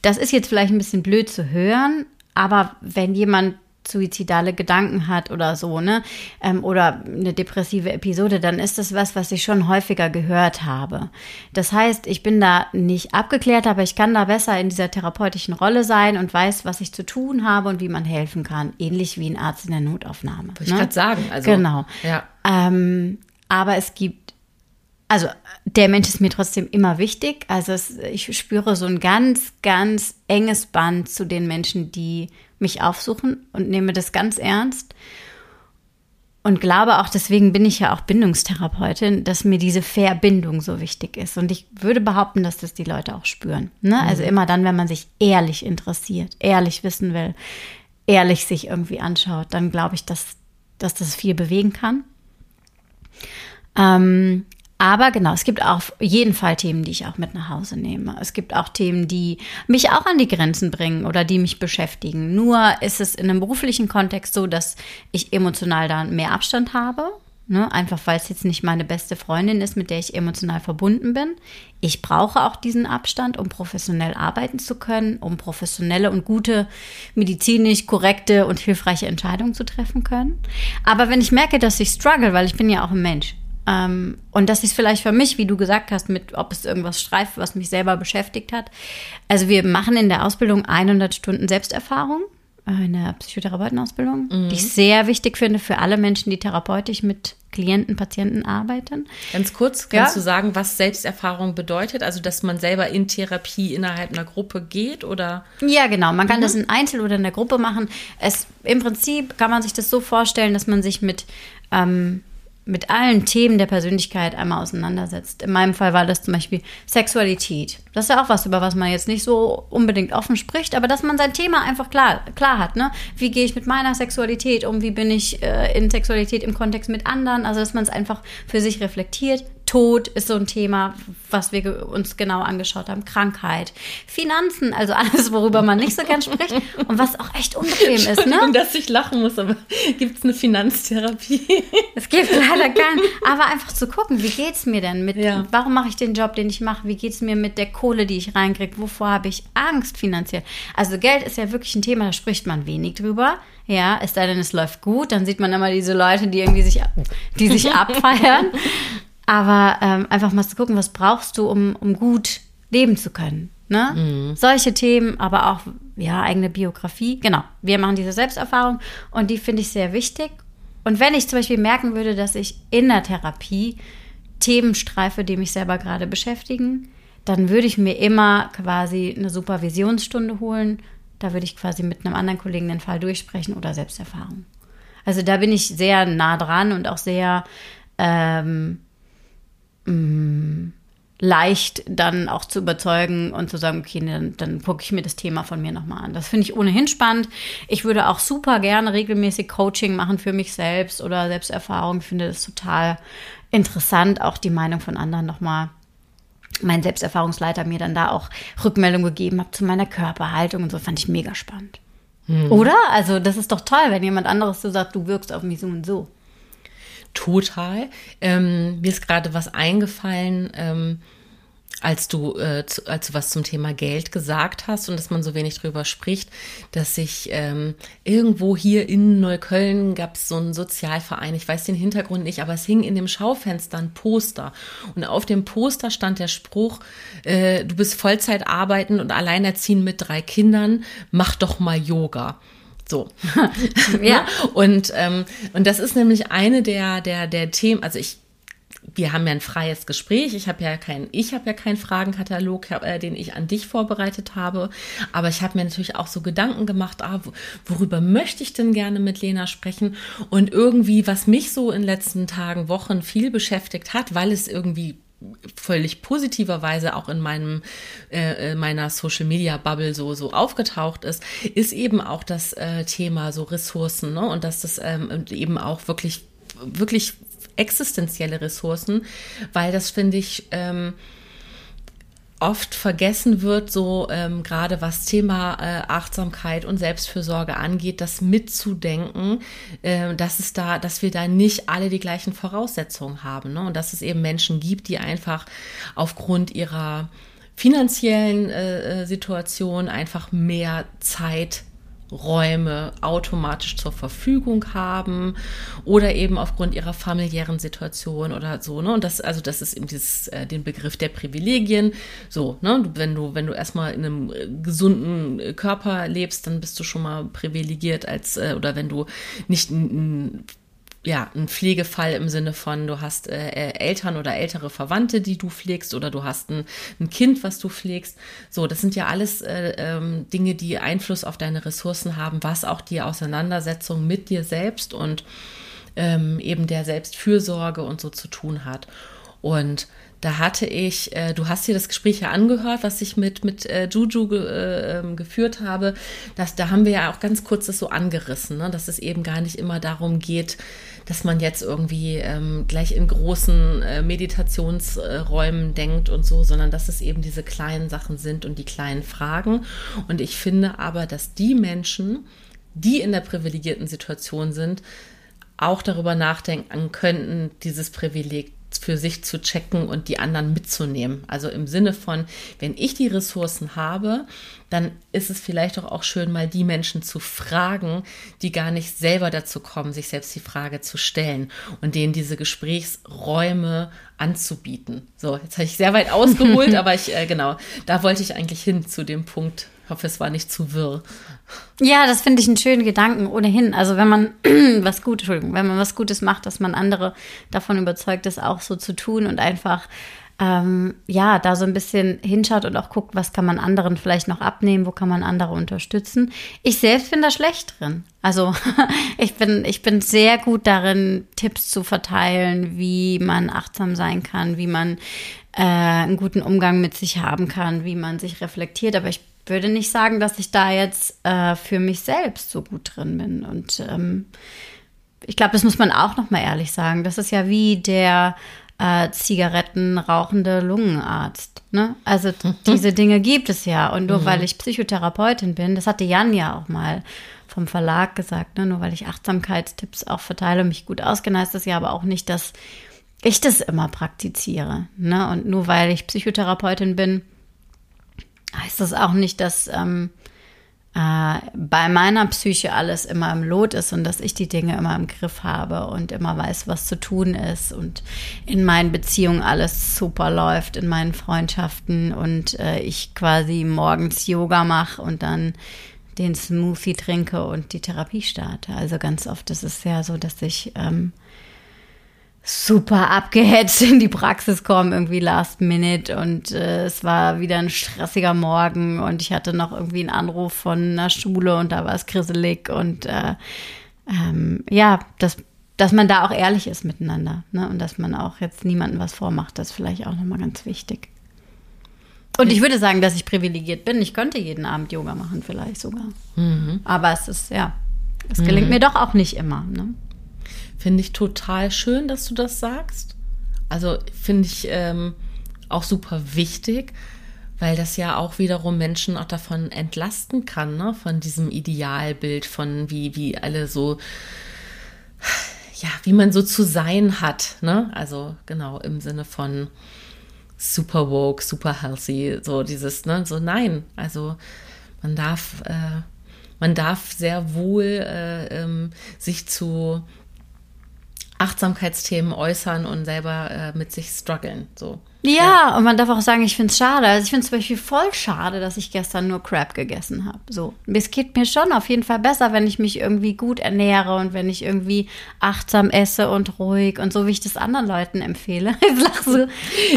Speaker 1: das ist jetzt vielleicht ein bisschen blöd zu hören, aber wenn jemand suizidale Gedanken hat oder so, ne, ähm, oder eine depressive Episode, dann ist das was, was ich schon häufiger gehört habe. Das heißt, ich bin da nicht abgeklärt, aber ich kann da besser in dieser therapeutischen Rolle sein und weiß, was ich zu tun habe und wie man helfen kann. Ähnlich wie ein Arzt in der Notaufnahme.
Speaker 2: Wollte ne? ich gerade sagen. Also,
Speaker 1: genau. Ja. Ähm, aber es gibt also der Mensch ist mir trotzdem immer wichtig. Also es, ich spüre so ein ganz, ganz enges Band zu den Menschen, die mich aufsuchen und nehme das ganz ernst. und glaube auch, deswegen bin ich ja auch Bindungstherapeutin, dass mir diese Verbindung so wichtig ist. Und ich würde behaupten, dass das die Leute auch spüren. Ne? Also mhm. immer dann, wenn man sich ehrlich interessiert, ehrlich wissen will, ehrlich sich irgendwie anschaut, dann glaube ich, dass, dass das viel bewegen kann. Ähm, aber genau, es gibt auf jeden Fall Themen, die ich auch mit nach Hause nehme. Es gibt auch Themen, die mich auch an die Grenzen bringen oder die mich beschäftigen. Nur ist es in einem beruflichen Kontext so, dass ich emotional da mehr Abstand habe. Ne? Einfach weil es jetzt nicht meine beste Freundin ist, mit der ich emotional verbunden bin. Ich brauche auch diesen Abstand, um professionell arbeiten zu können, um professionelle und gute, medizinisch korrekte und hilfreiche Entscheidungen zu treffen können. Aber wenn ich merke, dass ich struggle, weil ich bin ja auch ein Mensch, ähm, und das ist vielleicht für mich, wie du gesagt hast, mit ob es irgendwas streift, was mich selber beschäftigt hat. Also wir machen in der Ausbildung 100 Stunden Selbsterfahrung äh, in der Psychotherapeutenausbildung, mhm. die ich sehr wichtig finde für alle Menschen, die therapeutisch mit Klienten, Patienten arbeiten.
Speaker 2: Ganz kurz, kannst ja. du sagen, was Selbsterfahrung bedeutet? Also, dass man selber in Therapie innerhalb einer Gruppe geht oder?
Speaker 1: Ja, genau. Man kann mhm. das in Einzel- oder in der Gruppe machen. Es, Im Prinzip kann man sich das so vorstellen, dass man sich mit ähm, mit allen Themen der Persönlichkeit einmal auseinandersetzt. In meinem Fall war das zum Beispiel Sexualität. Das ist ja auch was, über was man jetzt nicht so unbedingt offen spricht, aber dass man sein Thema einfach klar, klar hat. Ne? Wie gehe ich mit meiner Sexualität um? Wie bin ich äh, in Sexualität im Kontext mit anderen? Also, dass man es einfach für sich reflektiert, Tod ist so ein Thema, was wir uns genau angeschaut haben. Krankheit, Finanzen, also alles, worüber man nicht so gern spricht (laughs) und was auch echt unbequem ist. Ne?
Speaker 2: dass ich lachen muss, aber (laughs) gibt es eine Finanztherapie?
Speaker 1: Es gibt leider keinen. Aber einfach zu gucken, wie geht es mir denn mit, ja. warum mache ich den Job, den ich mache? Wie geht es mir mit der Kohle, die ich reinkriege? Wovor habe ich Angst finanziell? Also Geld ist ja wirklich ein Thema, da spricht man wenig drüber. Ja, es sei denn, es läuft gut, dann sieht man immer diese Leute, die irgendwie sich, die sich (laughs) abfeiern. Aber ähm, einfach mal zu gucken, was brauchst du, um, um gut leben zu können. Ne? Mhm. Solche Themen, aber auch ja, eigene Biografie. Genau, wir machen diese Selbsterfahrung und die finde ich sehr wichtig. Und wenn ich zum Beispiel merken würde, dass ich in der Therapie Themen streife, die mich selber gerade beschäftigen, dann würde ich mir immer quasi eine Supervisionsstunde holen. Da würde ich quasi mit einem anderen Kollegen den Fall durchsprechen oder Selbsterfahrung. Also da bin ich sehr nah dran und auch sehr ähm, mh, mm, leicht dann auch zu überzeugen und zu sagen, okay, dann, dann gucke ich mir das Thema von mir nochmal an. Das finde ich ohnehin spannend. Ich würde auch super gerne regelmäßig Coaching machen für mich selbst oder Selbsterfahrung. Ich finde das total interessant, auch die Meinung von anderen nochmal mein Selbsterfahrungsleiter mir dann da auch Rückmeldung gegeben hat zu meiner Körperhaltung und so, fand ich mega spannend. Hm. Oder? Also, das ist doch toll, wenn jemand anderes so sagt, du wirkst auf mich so und so.
Speaker 2: Total. Ähm, mir ist gerade was eingefallen, ähm, als du, äh, zu, als du was zum Thema Geld gesagt hast und dass man so wenig drüber spricht, dass ich ähm, irgendwo hier in Neukölln gab es so einen Sozialverein, ich weiß den Hintergrund nicht, aber es hing in dem Schaufenster ein Poster und auf dem Poster stand der Spruch, äh, du bist Vollzeit arbeiten und alleinerziehend mit drei Kindern, mach doch mal Yoga. So. (laughs) ja. (laughs) Und, ähm, und das ist nämlich eine der, der, der Themen, also ich wir haben ja ein freies Gespräch. Ich habe ja kein, ich habe ja keinen Fragenkatalog, äh, den ich an dich vorbereitet habe. Aber ich habe mir natürlich auch so Gedanken gemacht, ah, worüber möchte ich denn gerne mit Lena sprechen? Und irgendwie, was mich so in den letzten Tagen, Wochen viel beschäftigt hat, weil es irgendwie völlig positiverweise auch in meinem äh, meiner Social Media Bubble so so aufgetaucht ist, ist eben auch das äh, Thema so Ressourcen ne? und dass das ähm, eben auch wirklich wirklich existenzielle Ressourcen, weil das finde ich ähm, oft vergessen wird, so ähm, gerade was Thema äh, Achtsamkeit und Selbstfürsorge angeht, das mitzudenken, äh, dass es da, dass wir da nicht alle die gleichen Voraussetzungen haben, ne? Und dass es eben Menschen gibt, die einfach aufgrund ihrer finanziellen äh, äh Situation einfach mehr Zeit Räume automatisch zur Verfügung haben oder eben aufgrund ihrer familiären Situation oder so, ne? Und das, also das ist eben dieses, äh, den Begriff der Privilegien. So, ne? Wenn du, wenn du erstmal in einem äh, gesunden Körper lebst, dann bist du schon mal privilegiert als, äh, oder wenn du nicht ein ja, ein Pflegefall im Sinne von, du hast äh, äh, Eltern oder ältere Verwandte, die du pflegst, oder du hast ein, ein Kind, was du pflegst. So, das sind ja alles äh, ähm, Dinge, die Einfluss auf deine Ressourcen haben, was auch die Auseinandersetzung mit dir selbst und ähm, eben der Selbstfürsorge und so zu tun hat. Und da hatte ich, äh, du hast dir das Gespräch ja angehört, was ich mit, mit äh, Juju ge, äh, ähm, geführt habe. Das, da haben wir ja auch ganz kurz das so angerissen, ne? dass es eben gar nicht immer darum geht, dass man jetzt irgendwie ähm, gleich in großen äh, Meditationsräumen denkt und so, sondern dass es eben diese kleinen Sachen sind und die kleinen Fragen. Und ich finde aber, dass die Menschen, die in der privilegierten Situation sind, auch darüber nachdenken könnten, dieses Privileg für sich zu checken und die anderen mitzunehmen. Also im Sinne von, wenn ich die Ressourcen habe, dann ist es vielleicht doch auch schön, mal die Menschen zu fragen, die gar nicht selber dazu kommen, sich selbst die Frage zu stellen und denen diese Gesprächsräume anzubieten. So, jetzt habe ich sehr weit (laughs) ausgeholt, aber ich, äh, genau, da wollte ich eigentlich hin zu dem Punkt. Ich hoffe, es war nicht zu wirr.
Speaker 1: Ja, das finde ich einen schönen Gedanken ohnehin. Also wenn man (clears throat) was Gutes, Entschuldigung, wenn man was Gutes macht, dass man andere davon überzeugt, das auch so zu tun und einfach ähm, ja, da so ein bisschen hinschaut und auch guckt, was kann man anderen vielleicht noch abnehmen, wo kann man andere unterstützen. Ich selbst bin da schlecht drin. Also (laughs) ich bin, ich bin sehr gut darin, Tipps zu verteilen, wie man achtsam sein kann, wie man äh, einen guten Umgang mit sich haben kann, wie man sich reflektiert. Aber ich würde nicht sagen, dass ich da jetzt äh, für mich selbst so gut drin bin. Und ähm, ich glaube, das muss man auch noch mal ehrlich sagen. Das ist ja wie der äh, Zigaretten rauchende Lungenarzt. Ne? Also diese (laughs) Dinge gibt es ja. Und nur mhm. weil ich Psychotherapeutin bin, das hatte Jan ja auch mal vom Verlag gesagt, ne? nur weil ich Achtsamkeitstipps auch verteile und mich gut auskenne, heißt das ja aber auch nicht, dass ich das immer praktiziere. Ne? Und nur weil ich Psychotherapeutin bin, heißt das auch nicht, dass ähm, äh, bei meiner Psyche alles immer im Lot ist und dass ich die Dinge immer im Griff habe und immer weiß, was zu tun ist und in meinen Beziehungen alles super läuft, in meinen Freundschaften und äh, ich quasi morgens Yoga mache und dann den Smoothie trinke und die Therapie starte. Also ganz oft ist es ja so, dass ich ähm, super abgehetzt in die Praxis kommen, irgendwie last minute. Und äh, es war wieder ein stressiger Morgen und ich hatte noch irgendwie einen Anruf von einer Schule und da war es grisselig. Und äh, ähm, ja, dass, dass man da auch ehrlich ist miteinander. Ne? Und dass man auch jetzt niemandem was vormacht, das ist vielleicht auch nochmal ganz wichtig. Und ich würde sagen, dass ich privilegiert bin. Ich könnte jeden Abend Yoga machen, vielleicht sogar. Mhm. Aber es ist, ja, es gelingt mhm. mir doch auch nicht immer. Ne?
Speaker 2: Finde ich total schön, dass du das sagst. Also finde ich ähm, auch super wichtig, weil das ja auch wiederum Menschen auch davon entlasten kann, ne? von diesem Idealbild, von wie, wie alle so, ja, wie man so zu sein hat. Ne? Also genau im Sinne von super woke, super healthy, so dieses, ne, so nein, also man darf, äh, man darf sehr wohl äh, ähm, sich zu Achtsamkeitsthemen äußern und selber äh, mit sich strugglen. So.
Speaker 1: Ja, ja, und man darf auch sagen, ich finde es schade. Also ich finde es zum Beispiel voll schade, dass ich gestern nur Crab gegessen habe. So, es geht mir schon auf jeden Fall besser, wenn ich mich irgendwie gut ernähre und wenn ich irgendwie achtsam esse und ruhig und so, wie ich das anderen Leuten empfehle. (laughs) Jetzt lachst du.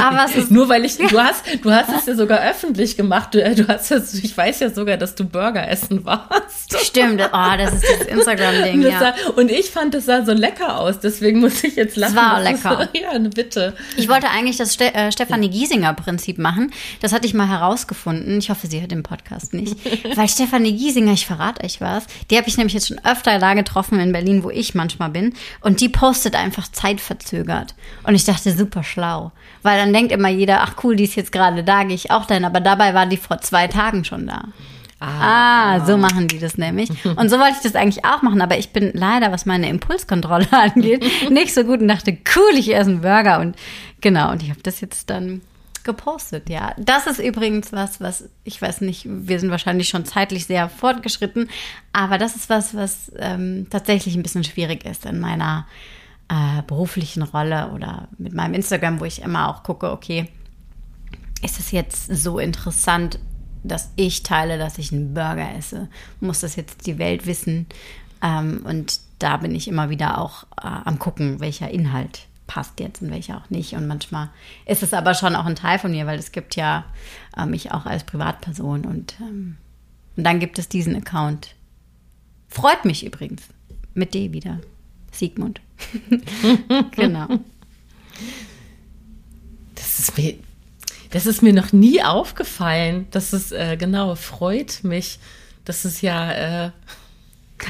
Speaker 2: Aber es ist nur weil ich, (laughs) du hast, du hast es ja sogar öffentlich gemacht. Du, du hast ja, ich weiß ja sogar, dass du Burger essen warst.
Speaker 1: Stimmt. Oh, das ist (laughs) das Instagram-Ding. Ja.
Speaker 2: und ich fand, es sah so lecker aus. Deswegen muss ich jetzt lachen.
Speaker 1: Es war lecker.
Speaker 2: Ist, ja, bitte.
Speaker 1: Ich wollte eigentlich das äh, Stefanie Giesinger Prinzip machen. Das hatte ich mal herausgefunden. Ich hoffe, sie hört den Podcast nicht. (laughs) Weil Stefanie Giesinger, ich verrate euch was, die habe ich nämlich jetzt schon öfter da getroffen in Berlin, wo ich manchmal bin. Und die postet einfach zeitverzögert. Und ich dachte, super schlau. Weil dann denkt immer jeder, ach cool, die ist jetzt gerade da, gehe ich auch dahin. Aber dabei war die vor zwei Tagen schon da. Ah. ah. so machen die das nämlich. Und so wollte ich das eigentlich auch machen, aber ich bin leider, was meine Impulskontrolle (laughs) angeht, nicht so gut und dachte, cool, ich esse einen Burger. Und genau, und ich habe das jetzt dann gepostet, ja. Das ist übrigens was, was, ich weiß nicht, wir sind wahrscheinlich schon zeitlich sehr fortgeschritten, aber das ist was, was ähm, tatsächlich ein bisschen schwierig ist in meiner äh, beruflichen Rolle oder mit meinem Instagram, wo ich immer auch gucke, okay, ist es jetzt so interessant, dass ich teile, dass ich einen Burger esse? Muss das jetzt die Welt wissen? Ähm, und da bin ich immer wieder auch äh, am gucken, welcher Inhalt passt jetzt und welcher auch nicht. Und manchmal ist es aber schon auch ein Teil von mir, weil es gibt ja äh, mich auch als Privatperson und, ähm, und dann gibt es diesen Account. Freut mich übrigens. Mit D wieder. Sigmund. (laughs) genau.
Speaker 2: Das ist mir, das ist mir noch nie aufgefallen. Das ist, äh, genau, freut mich. Das ist ja. Äh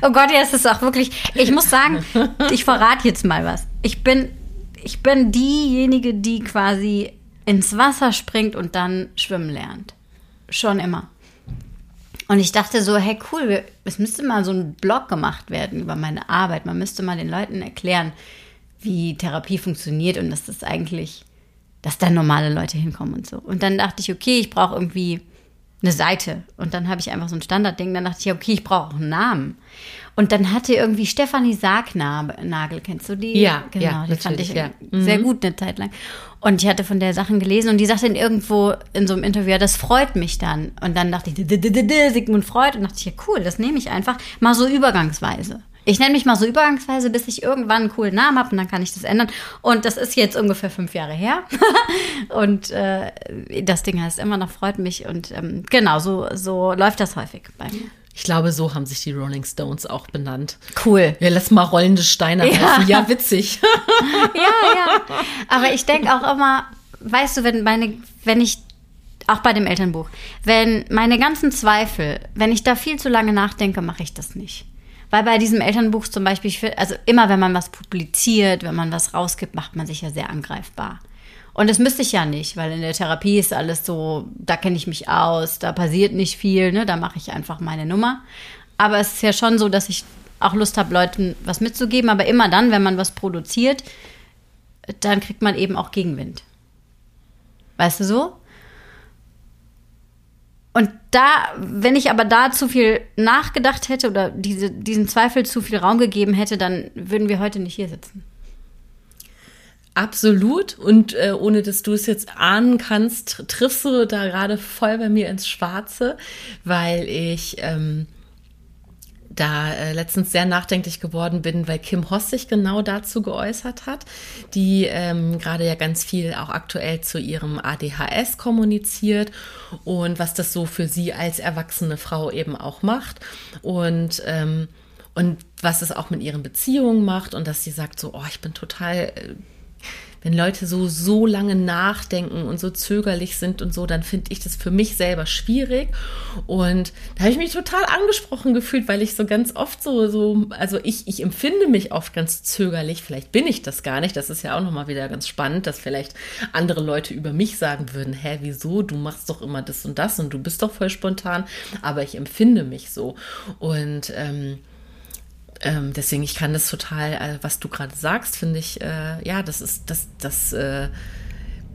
Speaker 1: oh Gott, ja, es ist auch wirklich. Ich muss sagen, (laughs) ich verrate jetzt mal was. Ich bin, ich bin diejenige, die quasi ins Wasser springt und dann schwimmen lernt. Schon immer. Und ich dachte so, hey cool, es müsste mal so ein Blog gemacht werden über meine Arbeit. Man müsste mal den Leuten erklären, wie Therapie funktioniert und dass das eigentlich, dass da normale Leute hinkommen und so. Und dann dachte ich, okay, ich brauche irgendwie eine Seite. Und dann habe ich einfach so ein Standardding. Dann dachte ich, okay, ich brauche auch einen Namen. Und dann hatte irgendwie Stefanie Sargnagel, kennst du die?
Speaker 2: Ja,
Speaker 1: genau.
Speaker 2: Ja,
Speaker 1: die fand ich
Speaker 2: ja.
Speaker 1: sehr gut eine Zeit lang. Und ich hatte von der Sachen gelesen und die sagte dann irgendwo in so einem Interview, ja, das freut mich dann. Und dann dachte ich, Sigmund Freud. Und dachte ich, ja, cool, das nehme ich einfach mal so übergangsweise. Ich nenne mich mal so übergangsweise, bis ich irgendwann einen coolen Namen habe und dann kann ich das ändern. Und das ist jetzt ungefähr fünf Jahre her. (laughs) und äh, das Ding heißt immer noch freut mich. Und ähm, genau, so, so läuft das häufig bei mir.
Speaker 2: Ich glaube, so haben sich die Rolling Stones auch benannt.
Speaker 1: Cool.
Speaker 2: Ja, lass mal rollende Steine
Speaker 1: Ja.
Speaker 2: Ja, witzig. (laughs) (laughs)
Speaker 1: ja, ja. Aber ich denke auch immer, weißt du, wenn meine, wenn ich, auch bei dem Elternbuch, wenn meine ganzen Zweifel, wenn ich da viel zu lange nachdenke, mache ich das nicht. Weil bei diesem Elternbuch zum Beispiel, also immer wenn man was publiziert, wenn man was rausgibt, macht man sich ja sehr angreifbar. Und das müsste ich ja nicht, weil in der Therapie ist alles so, da kenne ich mich aus, da passiert nicht viel, ne? da mache ich einfach meine Nummer. Aber es ist ja schon so, dass ich auch Lust habe, Leuten was mitzugeben. Aber immer dann, wenn man was produziert, dann kriegt man eben auch Gegenwind. Weißt du so? Und da, wenn ich aber da zu viel nachgedacht hätte oder diese, diesen Zweifel zu viel Raum gegeben hätte, dann würden wir heute nicht hier sitzen.
Speaker 2: Absolut. Und äh, ohne dass du es jetzt ahnen kannst, triffst du da gerade voll bei mir ins Schwarze, weil ich ähm, da äh, letztens sehr nachdenklich geworden bin, weil Kim Hoss sich genau dazu geäußert hat, die ähm, gerade ja ganz viel auch aktuell zu ihrem ADHS kommuniziert und was das so für sie als erwachsene Frau eben auch macht und ähm, und was es auch mit ihren Beziehungen macht und dass sie sagt so, oh, ich bin total äh, wenn Leute so, so lange nachdenken und so zögerlich sind und so, dann finde ich das für mich selber schwierig. Und da habe ich mich total angesprochen gefühlt, weil ich so ganz oft so, so, also ich, ich empfinde mich oft ganz zögerlich. Vielleicht bin ich das gar nicht. Das ist ja auch nochmal wieder ganz spannend, dass vielleicht andere Leute über mich sagen würden, hä, wieso? Du machst doch immer das und das und du bist doch voll spontan. Aber ich empfinde mich so. Und, ähm, ähm, deswegen, ich kann das total, äh, was du gerade sagst, finde ich, äh, ja, das ist, das, das äh,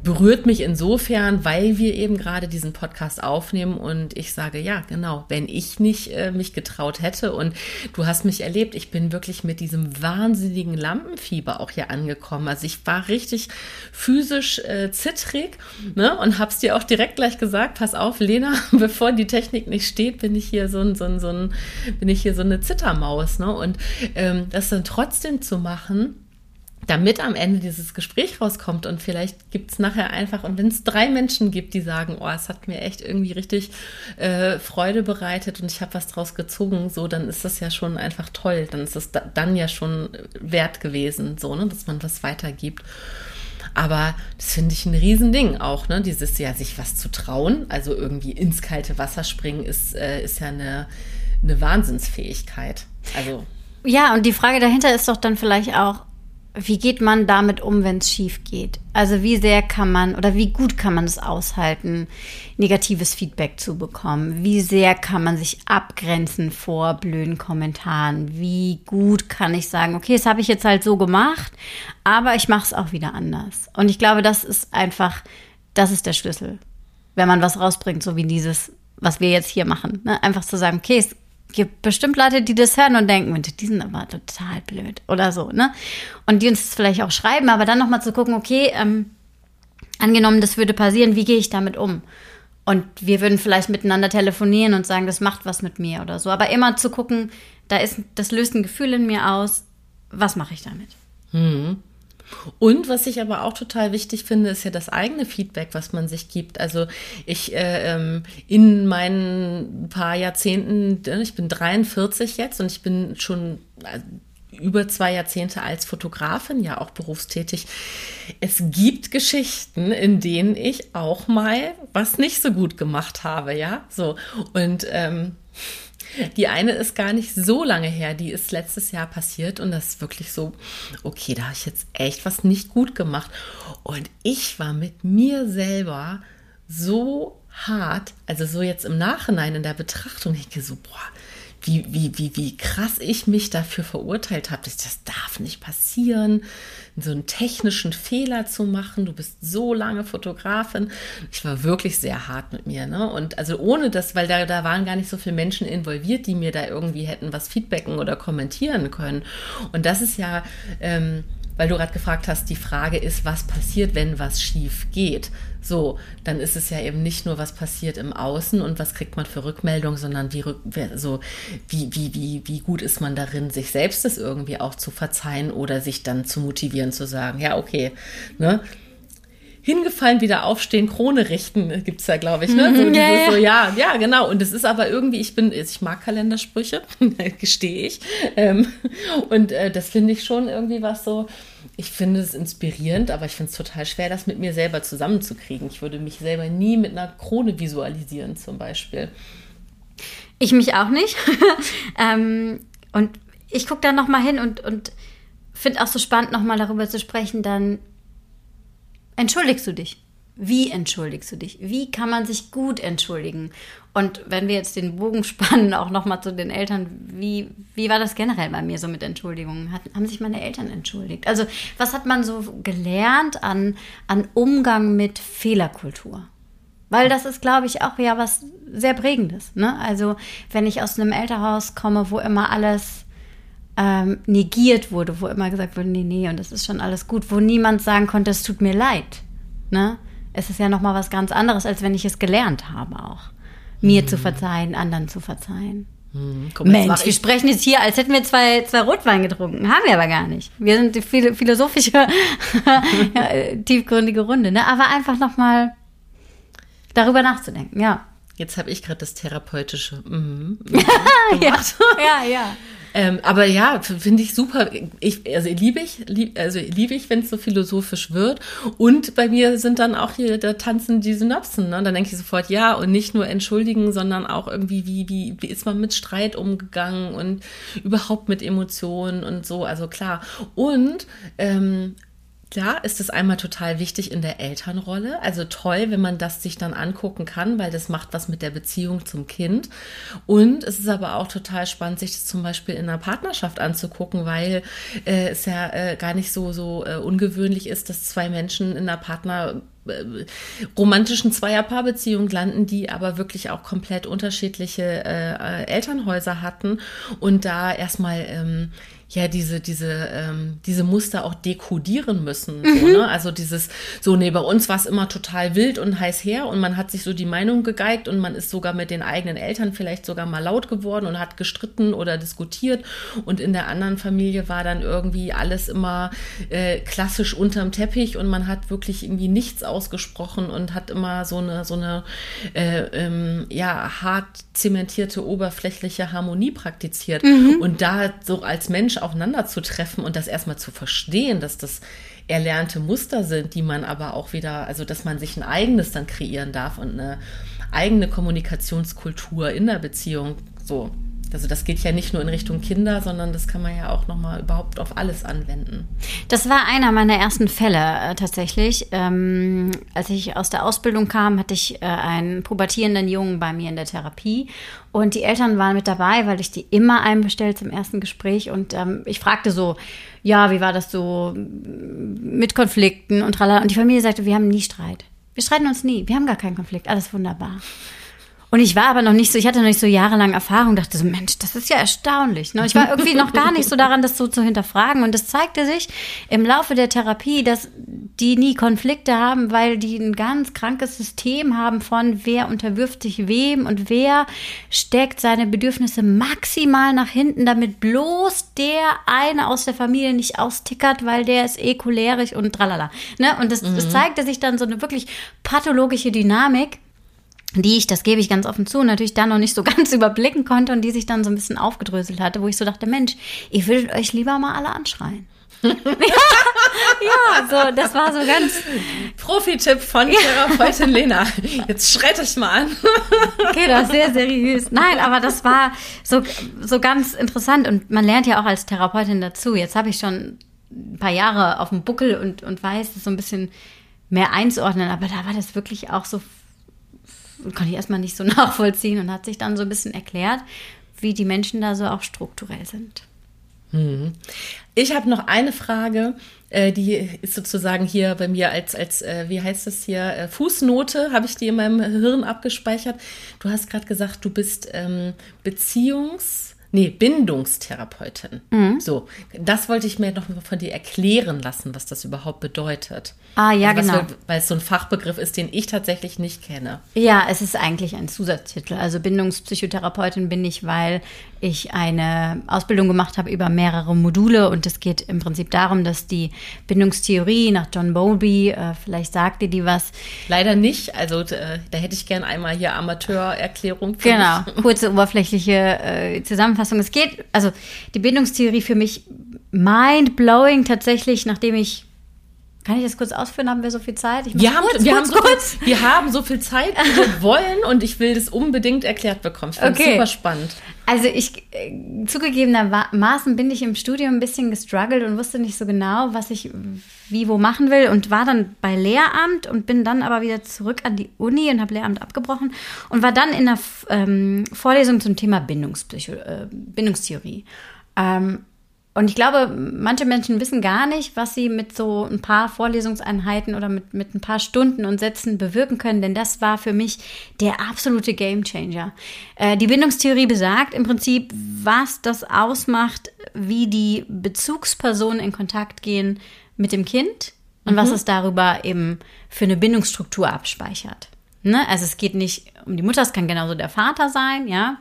Speaker 2: berührt mich insofern, weil wir eben gerade diesen Podcast aufnehmen und ich sage, ja, genau, wenn ich nicht äh, mich getraut hätte und du hast mich erlebt, ich bin wirklich mit diesem wahnsinnigen Lampenfieber auch hier angekommen. Also ich war richtig physisch äh, zittrig ne, und hab's dir auch direkt gleich gesagt, pass auf, Lena, (laughs) bevor die Technik nicht steht, bin ich hier so ein, so ein, so ein bin ich hier so eine Zittermaus, ne? Und ähm, das dann trotzdem zu machen, damit am Ende dieses Gespräch rauskommt und vielleicht gibt es nachher einfach, und wenn es drei Menschen gibt, die sagen, oh, es hat mir echt irgendwie richtig äh, Freude bereitet und ich habe was draus gezogen, so, dann ist das ja schon einfach toll. Dann ist es da, dann ja schon wert gewesen, so, ne, dass man was weitergibt. Aber das finde ich ein Riesending auch, ne? Dieses ja, sich was zu trauen, also irgendwie ins kalte Wasser springen, ist, äh, ist ja eine, eine Wahnsinnsfähigkeit. Also.
Speaker 1: Ja, und die Frage dahinter ist doch dann vielleicht auch, wie geht man damit um, wenn es schief geht? Also wie sehr kann man oder wie gut kann man es aushalten, negatives Feedback zu bekommen? Wie sehr kann man sich abgrenzen vor blöden Kommentaren? Wie gut kann ich sagen, okay, das habe ich jetzt halt so gemacht, aber ich mache es auch wieder anders. Und ich glaube, das ist einfach, das ist der Schlüssel, wenn man was rausbringt, so wie dieses, was wir jetzt hier machen. Ne? Einfach zu sagen, okay, es gibt bestimmt Leute, die das hören und denken, die sind aber total blöd oder so, ne? Und die uns das vielleicht auch schreiben, aber dann nochmal zu gucken, okay, ähm, angenommen, das würde passieren, wie gehe ich damit um? Und wir würden vielleicht miteinander telefonieren und sagen, das macht was mit mir oder so. Aber immer zu gucken, da ist, das löst ein Gefühl in mir aus, was mache ich damit?
Speaker 2: Hm. Und was ich aber auch total wichtig finde, ist ja das eigene Feedback, was man sich gibt. Also ich äh, ähm, in meinen paar Jahrzehnten, ich bin 43 jetzt und ich bin schon äh, über zwei Jahrzehnte als Fotografin, ja auch berufstätig. Es gibt Geschichten, in denen ich auch mal was nicht so gut gemacht habe, ja, so. Und ähm, die eine ist gar nicht so lange her, die ist letztes Jahr passiert und das ist wirklich so, okay, da habe ich jetzt echt was nicht gut gemacht. Und ich war mit mir selber so hart, also so jetzt im Nachhinein in der Betrachtung, ich denke so, boah, wie, wie, wie, wie krass ich mich dafür verurteilt habe. Das, das darf nicht passieren, so einen technischen Fehler zu machen. Du bist so lange Fotografin. Ich war wirklich sehr hart mit mir. Ne? Und also ohne das, weil da, da waren gar nicht so viele Menschen involviert, die mir da irgendwie hätten was feedbacken oder kommentieren können. Und das ist ja. Ähm, weil du gerade gefragt hast, die Frage ist, was passiert, wenn was schief geht? So, dann ist es ja eben nicht nur, was passiert im Außen und was kriegt man für Rückmeldung, sondern wie, so, wie, wie, wie, wie gut ist man darin, sich selbst das irgendwie auch zu verzeihen oder sich dann zu motivieren, zu sagen, ja, okay, ne? Hingefallen, wieder aufstehen, Krone richten, gibt es ja, glaube ich. Ne? So, ja, ja. so, ja, ja, genau. Und es ist aber irgendwie, ich bin, ich mag Kalendersprüche, (laughs) gestehe ich. Ähm, und äh, das finde ich schon irgendwie was so, ich finde es inspirierend, aber ich finde es total schwer, das mit mir selber zusammenzukriegen. Ich würde mich selber nie mit einer Krone visualisieren, zum Beispiel.
Speaker 1: Ich mich auch nicht. (laughs) ähm, und ich gucke da nochmal hin und, und finde auch so spannend, nochmal darüber zu sprechen, dann entschuldigst du dich. Wie entschuldigst du dich? Wie kann man sich gut entschuldigen? Und wenn wir jetzt den Bogen (laughs) spannen, auch nochmal zu den Eltern, wie, wie war das generell bei mir so mit Entschuldigungen? Hat, haben sich meine Eltern entschuldigt? Also, was hat man so gelernt an, an Umgang mit Fehlerkultur? Weil das ist, glaube ich, auch ja was sehr Prägendes. Ne? Also, wenn ich aus einem Elternhaus komme, wo immer alles ähm, negiert wurde, wo immer gesagt wurde, nee, nee, und das ist schon alles gut, wo niemand sagen konnte, es tut mir leid. Ne? Es ist ja nochmal was ganz anderes, als wenn ich es gelernt habe auch. Mir mhm. zu verzeihen, anderen zu verzeihen. Mhm. Komm, Mensch, wir sprechen jetzt hier, als hätten wir zwei, zwei Rotwein getrunken. Haben wir aber gar nicht. Wir sind die philosophische, (laughs) ja, tiefgründige Runde. Ne? Aber einfach nochmal darüber nachzudenken, ja.
Speaker 2: Jetzt habe ich gerade das therapeutische. Mhm, (laughs)
Speaker 1: ja, ja, ja.
Speaker 2: Ähm, aber ja, finde ich super. Ich, also liebe ich, lieb, also liebe ich, wenn es so philosophisch wird. Und bei mir sind dann auch hier, da tanzen die Synapsen. Ne? Dann denke ich sofort, ja, und nicht nur entschuldigen, sondern auch irgendwie, wie, wie, wie ist man mit Streit umgegangen und überhaupt mit Emotionen und so. Also klar. Und ähm, Klar ist es einmal total wichtig in der Elternrolle. Also toll, wenn man das sich dann angucken kann, weil das macht was mit der Beziehung zum Kind. Und es ist aber auch total spannend, sich das zum Beispiel in einer Partnerschaft anzugucken, weil äh, es ja äh, gar nicht so, so äh, ungewöhnlich ist, dass zwei Menschen in einer Partner äh, romantischen Zweierpaarbeziehung landen, die aber wirklich auch komplett unterschiedliche äh, Elternhäuser hatten und da erstmal ähm, ja diese diese ähm, diese Muster auch dekodieren müssen. Mhm. So, ne? Also dieses so nee bei uns war es immer total wild und heiß her und man hat sich so die Meinung gegeigt und man ist sogar mit den eigenen Eltern vielleicht sogar mal laut geworden und hat gestritten oder diskutiert und in der anderen Familie war dann irgendwie alles immer äh, klassisch unterm Teppich und man hat wirklich irgendwie nichts ausgesprochen und hat immer so eine so eine äh, ähm, ja hart zementierte oberflächliche Harmonie praktiziert mhm. und da so als Mensch Mensch aufeinander zu treffen und das erstmal zu verstehen, dass das erlernte Muster sind, die man aber auch wieder, also dass man sich ein eigenes dann kreieren darf und eine eigene Kommunikationskultur in der Beziehung. So, also das geht ja nicht nur in Richtung Kinder, sondern das kann man ja auch nochmal überhaupt auf alles anwenden.
Speaker 1: Das war einer meiner ersten Fälle äh, tatsächlich. Ähm, als ich aus der Ausbildung kam, hatte ich äh, einen pubertierenden Jungen bei mir in der Therapie. Und die Eltern waren mit dabei, weil ich die immer einbestellt zum ersten Gespräch. Und ähm, ich fragte so, ja, wie war das so mit Konflikten und tralala. Und die Familie sagte, wir haben nie Streit. Wir streiten uns nie. Wir haben gar keinen Konflikt. Alles wunderbar. Und ich war aber noch nicht so, ich hatte noch nicht so jahrelang Erfahrung, dachte so, Mensch, das ist ja erstaunlich. Ne? Ich war irgendwie noch gar nicht so daran, das so zu hinterfragen. Und es zeigte sich im Laufe der Therapie, dass die nie Konflikte haben, weil die ein ganz krankes System haben von wer unterwirft sich wem und wer steckt seine Bedürfnisse maximal nach hinten, damit bloß der eine aus der Familie nicht austickert, weil der ist eh cholerisch und tralala. Ne? Und das, mhm. das zeigte sich dann so eine wirklich pathologische Dynamik die ich, das gebe ich ganz offen zu, natürlich dann noch nicht so (laughs) ganz überblicken konnte und die sich dann so ein bisschen aufgedröselt hatte, wo ich so dachte, Mensch, ihr würdet euch lieber mal alle anschreien. (laughs) ja, ja, so, das war so ganz.
Speaker 2: Profi-Tipp von Therapeutin Lena. Jetzt schreit euch mal an.
Speaker 1: okay, das ist sehr seriös. Nein, aber das war so, so ganz interessant und man lernt ja auch als Therapeutin dazu. Jetzt habe ich schon ein paar Jahre auf dem Buckel und, und weiß es so ein bisschen mehr einzuordnen, aber da war das wirklich auch so konnte ich erstmal nicht so (laughs) nachvollziehen und hat sich dann so ein bisschen erklärt, wie die Menschen da so auch strukturell sind.
Speaker 2: Mhm. Ich habe noch eine Frage, äh, die ist sozusagen hier bei mir als, als äh, wie heißt das hier, äh, Fußnote, habe ich die in meinem Hirn abgespeichert. Du hast gerade gesagt, du bist ähm, Beziehungs- nee, Bindungstherapeutin. Mhm. So, das wollte ich mir noch von dir erklären lassen, was das überhaupt bedeutet.
Speaker 1: Ah, ja, also, genau.
Speaker 2: weil es so ein Fachbegriff ist, den ich tatsächlich nicht kenne.
Speaker 1: Ja, es ist eigentlich ein Zusatztitel. Also Bindungspsychotherapeutin bin ich, weil ich eine Ausbildung gemacht habe über mehrere Module und es geht im Prinzip darum, dass die Bindungstheorie nach John Bowlby, äh, vielleicht sagt ihr die was.
Speaker 2: Leider nicht, also äh, da hätte ich gern einmal hier Amateurerklärung.
Speaker 1: Genau, (laughs) kurze oberflächliche äh, Zusammenfassung. Es geht, also die Bindungstheorie für mich mind-blowing tatsächlich, nachdem ich kann ich das kurz ausführen? Haben wir so viel Zeit?
Speaker 2: wir, haben, kurz, wir, kurz, haben kurz. So viel, (laughs) wir haben so viel Zeit, wie wir (laughs) wollen und ich will das unbedingt erklärt bekommen. Ich finde es okay. super spannend.
Speaker 1: Also ich, äh, zugegebenermaßen bin ich im Studium ein bisschen gestruggelt und wusste nicht so genau, was ich wie wo machen will und war dann bei Lehramt und bin dann aber wieder zurück an die Uni und habe Lehramt abgebrochen und war dann in einer ähm, Vorlesung zum Thema Bindungspsycho äh, Bindungstheorie. Ähm, und ich glaube, manche Menschen wissen gar nicht, was sie mit so ein paar Vorlesungseinheiten oder mit, mit ein paar Stunden und Sätzen bewirken können, denn das war für mich der absolute Gamechanger. Äh, die Bindungstheorie besagt im Prinzip, was das ausmacht, wie die Bezugspersonen in Kontakt gehen mit dem Kind und mhm. was es darüber eben für eine Bindungsstruktur abspeichert. Ne? Also es geht nicht um die Mutter, es kann genauso der Vater sein, ja.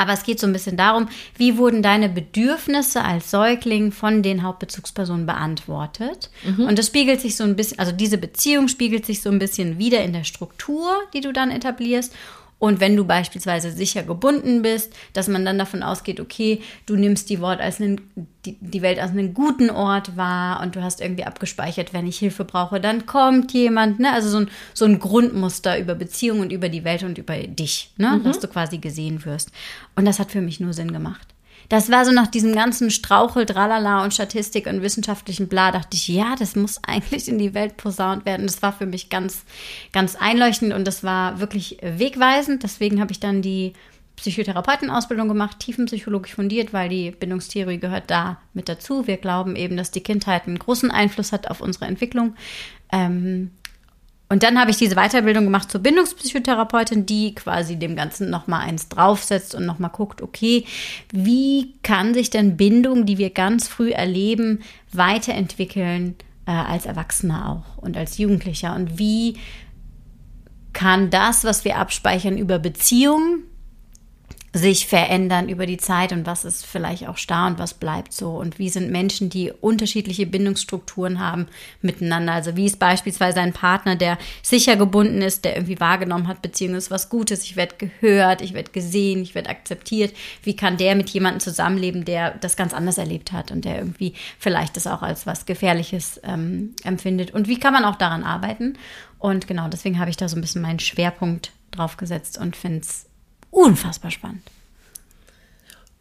Speaker 1: Aber es geht so ein bisschen darum, wie wurden deine Bedürfnisse als Säugling von den Hauptbezugspersonen beantwortet? Mhm. Und das spiegelt sich so ein bisschen, also diese Beziehung spiegelt sich so ein bisschen wieder in der Struktur, die du dann etablierst und wenn du beispielsweise sicher gebunden bist, dass man dann davon ausgeht, okay, du nimmst die, Wort als einen, die, Welt als einen guten Ort wahr und du hast irgendwie abgespeichert, wenn ich Hilfe brauche, dann kommt jemand. Ne? Also so ein, so ein Grundmuster über Beziehungen und über die Welt und über dich, ne? Mhm. dass du quasi gesehen wirst. Und das hat für mich nur Sinn gemacht das war so nach diesem ganzen Strauchel, Dralala und Statistik und wissenschaftlichen Bla, dachte ich, ja, das muss eigentlich in die Welt posaunt werden. Das war für mich ganz, ganz einleuchtend und das war wirklich wegweisend. Deswegen habe ich dann die Psychotherapeutenausbildung gemacht, tiefenpsychologisch fundiert, weil die Bindungstheorie gehört da mit dazu. Wir glauben eben, dass die Kindheit einen großen Einfluss hat auf unsere Entwicklung. Ähm, und dann habe ich diese Weiterbildung gemacht zur Bindungspsychotherapeutin, die quasi dem Ganzen nochmal eins draufsetzt und nochmal guckt, okay, wie kann sich denn Bindung, die wir ganz früh erleben, weiterentwickeln äh, als Erwachsener auch und als Jugendlicher? Und wie kann das, was wir abspeichern über Beziehungen, sich verändern über die Zeit und was ist vielleicht auch starr und was bleibt so und wie sind Menschen, die unterschiedliche Bindungsstrukturen haben miteinander. Also wie ist beispielsweise ein Partner, der sicher gebunden ist, der irgendwie wahrgenommen hat, Beziehung ist was Gutes, ich werde gehört, ich werde gesehen, ich werde akzeptiert. Wie kann der mit jemandem zusammenleben, der das ganz anders erlebt hat und der irgendwie vielleicht das auch als was Gefährliches ähm, empfindet und wie kann man auch daran arbeiten? Und genau deswegen habe ich da so ein bisschen meinen Schwerpunkt drauf gesetzt und finde es unfassbar spannend.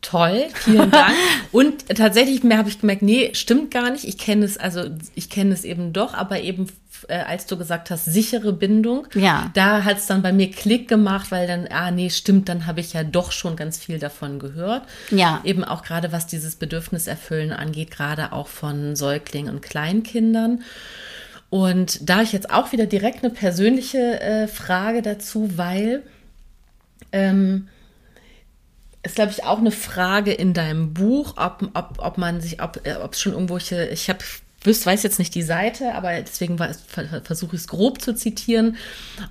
Speaker 2: Toll, vielen Dank. (laughs) Und tatsächlich mehr habe ich gemerkt, nee, stimmt gar nicht. Ich kenne es, also ich kenne es eben doch, aber eben, äh, als du gesagt hast, sichere Bindung,
Speaker 1: ja.
Speaker 2: da hat es dann bei mir Klick gemacht, weil dann, ah nee, stimmt, dann habe ich ja doch schon ganz viel davon gehört.
Speaker 1: Ja.
Speaker 2: Eben auch gerade was dieses Bedürfniserfüllen angeht, gerade auch von Säuglingen und Kleinkindern. Und da ich jetzt auch wieder direkt eine persönliche äh, Frage dazu, weil ähm, ist, glaube ich, auch eine Frage in deinem Buch, ob, ob, ob man sich, ob äh, es schon irgendwelche, ich habe weiß jetzt nicht die Seite, aber deswegen versuche ich es grob zu zitieren,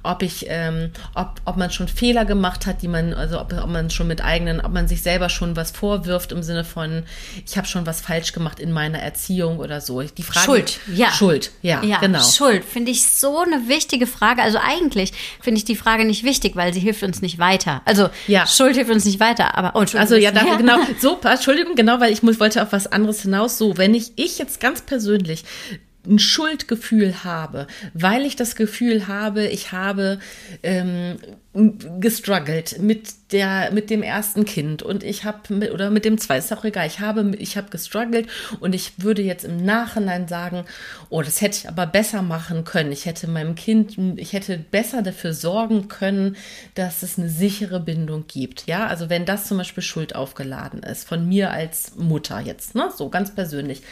Speaker 2: ob ich, ähm, ob, ob man schon Fehler gemacht hat, die man, also ob, ob man schon mit eigenen, ob man sich selber schon was vorwirft im Sinne von, ich habe schon was falsch gemacht in meiner Erziehung oder so. Die Frage,
Speaker 1: Schuld, ja.
Speaker 2: Schuld, ja,
Speaker 1: ja
Speaker 2: genau.
Speaker 1: Schuld finde ich so eine wichtige Frage. Also eigentlich finde ich die Frage nicht wichtig, weil sie hilft uns nicht weiter. Also ja. Schuld hilft uns nicht weiter, aber
Speaker 2: oh, also ja, danke, ja. (laughs) genau. So, Entschuldigung, genau, weil ich muss, wollte auf was anderes hinaus. So, wenn ich ich jetzt ganz persönlich ein Schuldgefühl habe, weil ich das Gefühl habe, ich habe ähm, gestruggelt mit der mit dem ersten Kind. Und ich habe oder mit dem zweiten ist auch egal. Ich habe ich habe gestruggelt und ich würde jetzt im Nachhinein sagen oh das hätte ich aber besser machen können. Ich hätte meinem Kind ich hätte besser dafür sorgen können dass es eine sichere Bindung gibt. Ja also wenn das zum Beispiel Schuld aufgeladen ist von mir als Mutter jetzt ne so ganz persönlich.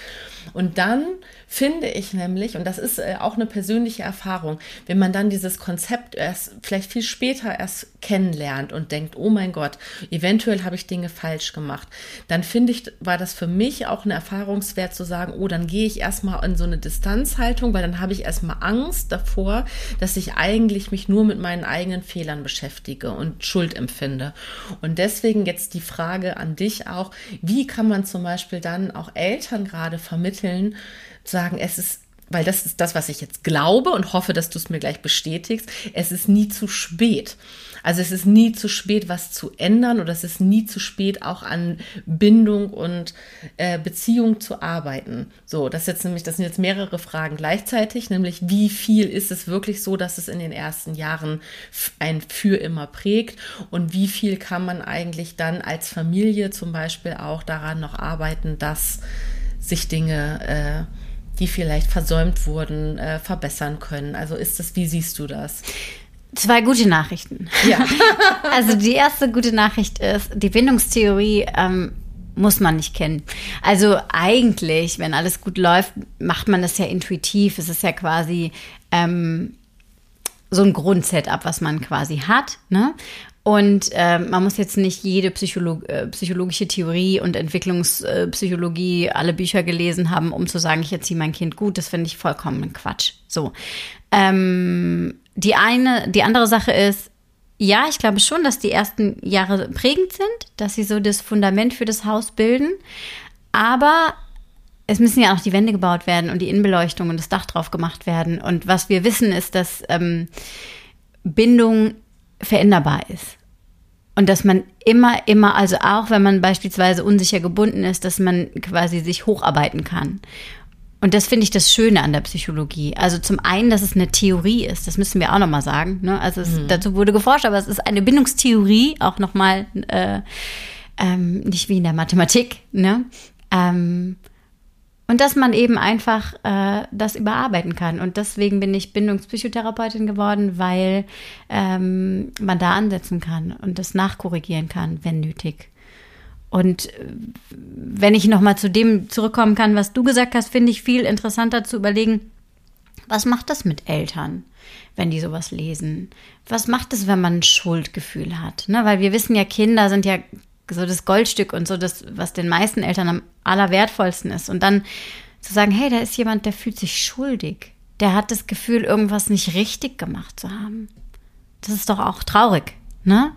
Speaker 2: Und dann finde ich nämlich und das ist äh, auch eine persönliche Erfahrung wenn man dann dieses Konzept erst vielleicht viel später erst kennenlernt und denkt, oh mein Gott, eventuell habe ich Dinge falsch gemacht, dann finde ich, war das für mich auch ein Erfahrungswert zu sagen, oh, dann gehe ich erstmal in so eine Distanzhaltung, weil dann habe ich erstmal Angst davor, dass ich eigentlich mich nur mit meinen eigenen Fehlern beschäftige und Schuld empfinde. Und deswegen jetzt die Frage an dich auch, wie kann man zum Beispiel dann auch Eltern gerade vermitteln, sagen, es ist weil das ist das, was ich jetzt glaube und hoffe, dass du es mir gleich bestätigst. Es ist nie zu spät. Also es ist nie zu spät, was zu ändern oder es ist nie zu spät, auch an Bindung und äh, Beziehung zu arbeiten. So, das jetzt nämlich, das sind jetzt mehrere Fragen gleichzeitig, nämlich wie viel ist es wirklich so, dass es in den ersten Jahren ein Für immer prägt und wie viel kann man eigentlich dann als Familie zum Beispiel auch daran noch arbeiten, dass sich Dinge äh, die vielleicht versäumt wurden, äh, verbessern können. Also ist das, wie siehst du das?
Speaker 1: Zwei gute Nachrichten. Ja. (laughs) also die erste gute Nachricht ist, die Bindungstheorie ähm, muss man nicht kennen. Also eigentlich, wenn alles gut läuft, macht man das ja intuitiv. Es ist ja quasi ähm, so ein Grundsetup, was man quasi hat. Ne? Und äh, man muss jetzt nicht jede Psycholog äh, psychologische Theorie und Entwicklungspsychologie, alle Bücher gelesen haben, um zu sagen, ich erziehe mein Kind gut. Das finde ich vollkommen Quatsch. So. Ähm, die eine, die andere Sache ist, ja, ich glaube schon, dass die ersten Jahre prägend sind, dass sie so das Fundament für das Haus bilden. Aber es müssen ja auch die Wände gebaut werden und die Innenbeleuchtung und das Dach drauf gemacht werden. Und was wir wissen, ist, dass ähm, Bindung veränderbar ist. Und dass man immer, immer, also auch wenn man beispielsweise unsicher gebunden ist, dass man quasi sich hocharbeiten kann. Und das finde ich das Schöne an der Psychologie. Also zum einen, dass es eine Theorie ist, das müssen wir auch nochmal sagen. Ne? Also es, mhm. dazu wurde geforscht, aber es ist eine Bindungstheorie, auch nochmal äh, ähm, nicht wie in der Mathematik. Ne? Ähm, und dass man eben einfach äh, das überarbeiten kann. Und deswegen bin ich Bindungspsychotherapeutin geworden, weil ähm, man da ansetzen kann und das nachkorrigieren kann, wenn nötig. Und äh, wenn ich nochmal zu dem zurückkommen kann, was du gesagt hast, finde ich viel interessanter zu überlegen, was macht das mit Eltern, wenn die sowas lesen? Was macht es, wenn man ein Schuldgefühl hat? Ne? Weil wir wissen ja, Kinder sind ja so das Goldstück und so das, was den meisten Eltern am allerwertvollsten ist. Und dann zu sagen, hey, da ist jemand, der fühlt sich schuldig. Der hat das Gefühl, irgendwas nicht richtig gemacht zu haben. Das ist doch auch traurig, ne?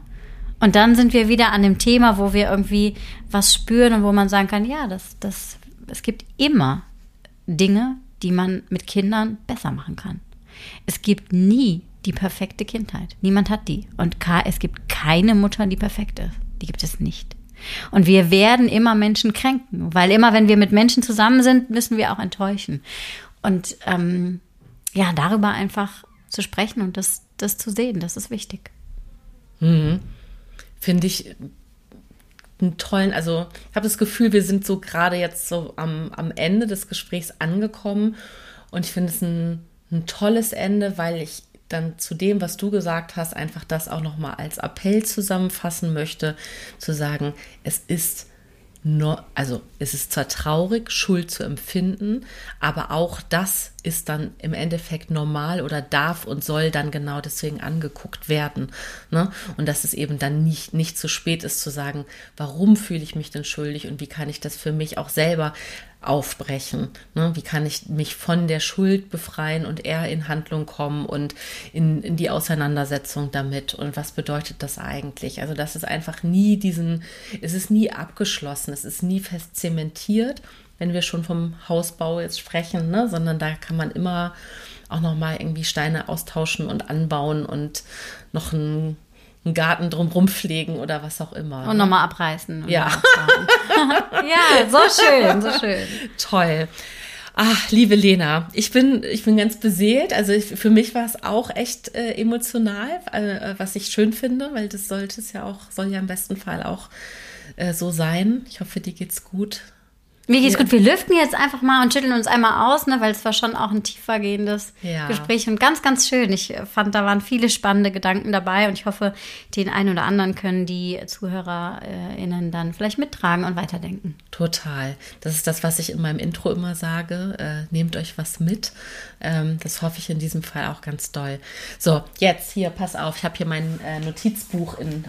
Speaker 1: Und dann sind wir wieder an dem Thema, wo wir irgendwie was spüren und wo man sagen kann, ja, das, das, es gibt immer Dinge, die man mit Kindern besser machen kann. Es gibt nie die perfekte Kindheit. Niemand hat die. Und es gibt keine Mutter, die perfekt ist. Die gibt es nicht. Und wir werden immer Menschen kränken, weil immer, wenn wir mit Menschen zusammen sind, müssen wir auch enttäuschen. Und ähm, ja, darüber einfach zu sprechen und das, das zu sehen, das ist wichtig.
Speaker 2: Mhm. Finde ich einen tollen, also ich habe das Gefühl, wir sind so gerade jetzt so am, am Ende des Gesprächs angekommen und ich finde es ein, ein tolles Ende, weil ich dann zu dem, was du gesagt hast, einfach das auch nochmal als Appell zusammenfassen möchte, zu sagen, es ist nur, also es ist zwar traurig, Schuld zu empfinden, aber auch das ist dann im Endeffekt normal oder darf und soll dann genau deswegen angeguckt werden. Ne? Und dass es eben dann nicht, nicht zu spät ist zu sagen, warum fühle ich mich denn schuldig und wie kann ich das für mich auch selber aufbrechen. Ne? Wie kann ich mich von der Schuld befreien und eher in Handlung kommen und in, in die Auseinandersetzung damit und was bedeutet das eigentlich? Also das ist einfach nie diesen, es ist nie abgeschlossen, es ist nie fest zementiert, wenn wir schon vom Hausbau jetzt sprechen, ne? sondern da kann man immer auch noch mal irgendwie Steine austauschen und anbauen und noch ein einen Garten drumherum pflegen oder was auch immer.
Speaker 1: Und ne? nochmal abreißen.
Speaker 2: Ja. (laughs)
Speaker 1: ja, so schön, so schön.
Speaker 2: Toll. Ach, liebe Lena, ich bin, ich bin ganz beseelt. Also ich, für mich war es auch echt äh, emotional, äh, was ich schön finde, weil das sollte es ja auch, soll ja im besten Fall auch äh, so sein. Ich hoffe, dir geht's gut.
Speaker 1: Mir geht's gut. Wir lüften jetzt einfach mal und schütteln uns einmal aus, ne, weil es war schon auch ein tiefergehendes ja. Gespräch und ganz, ganz schön. Ich fand, da waren viele spannende Gedanken dabei und ich hoffe, den einen oder anderen können die ZuhörerInnen dann vielleicht mittragen und weiterdenken.
Speaker 2: Total. Das ist das, was ich in meinem Intro immer sage. Äh, nehmt euch was mit. Ähm, das hoffe ich in diesem Fall auch ganz doll. So, jetzt hier, pass auf. Ich habe hier mein äh, Notizbuch in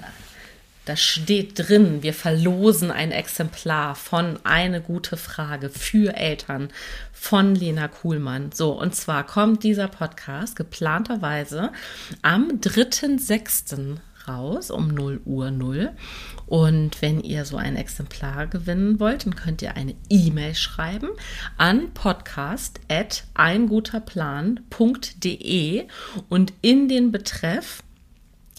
Speaker 2: da steht drin, wir verlosen ein Exemplar von Eine gute Frage für Eltern von Lena Kuhlmann. So, und zwar kommt dieser Podcast geplanterweise am 3.6. raus um 0 Uhr 0. Und wenn ihr so ein Exemplar gewinnen wollt, dann könnt ihr eine E-Mail schreiben an podcast.einguterplan.de und in den Betreff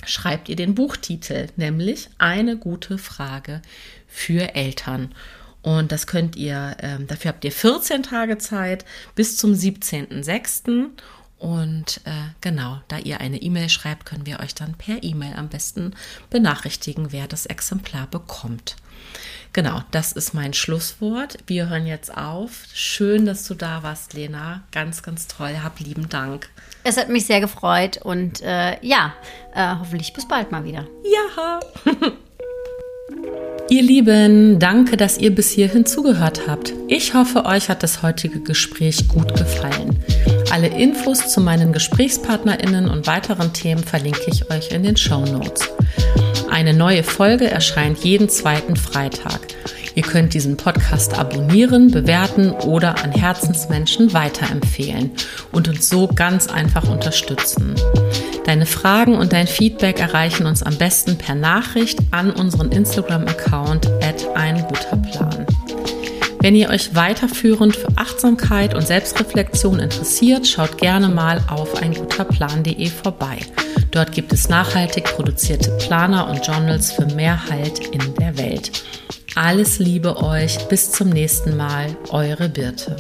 Speaker 2: schreibt ihr den Buchtitel, nämlich eine gute Frage für Eltern. Und das könnt ihr, äh, dafür habt ihr 14 Tage Zeit bis zum 17.06. Und äh, genau, da ihr eine E-Mail schreibt, können wir euch dann per E-Mail am besten benachrichtigen, wer das Exemplar bekommt. Genau, das ist mein Schlusswort. Wir hören jetzt auf. Schön, dass du da warst, Lena. Ganz, ganz toll. Hab lieben Dank.
Speaker 1: Es hat mich sehr gefreut und äh, ja, äh, hoffentlich bis bald mal wieder.
Speaker 2: Ja. (laughs) Ihr Lieben, danke, dass ihr bis hierhin zugehört habt. Ich hoffe, euch hat das heutige Gespräch gut gefallen. Alle Infos zu meinen GesprächspartnerInnen und weiteren Themen verlinke ich euch in den Show Notes. Eine neue Folge erscheint jeden zweiten Freitag. Ihr könnt diesen Podcast abonnieren, bewerten oder an Herzensmenschen weiterempfehlen und uns so ganz einfach unterstützen. Deine Fragen und dein Feedback erreichen uns am besten per Nachricht an unseren Instagram-Account at ein guter Plan. Wenn ihr euch weiterführend für Achtsamkeit und Selbstreflexion interessiert, schaut gerne mal auf einguterplan.de vorbei. Dort gibt es nachhaltig produzierte Planer und Journals für mehr Halt in der Welt. Alles Liebe euch, bis zum nächsten Mal, eure Birte.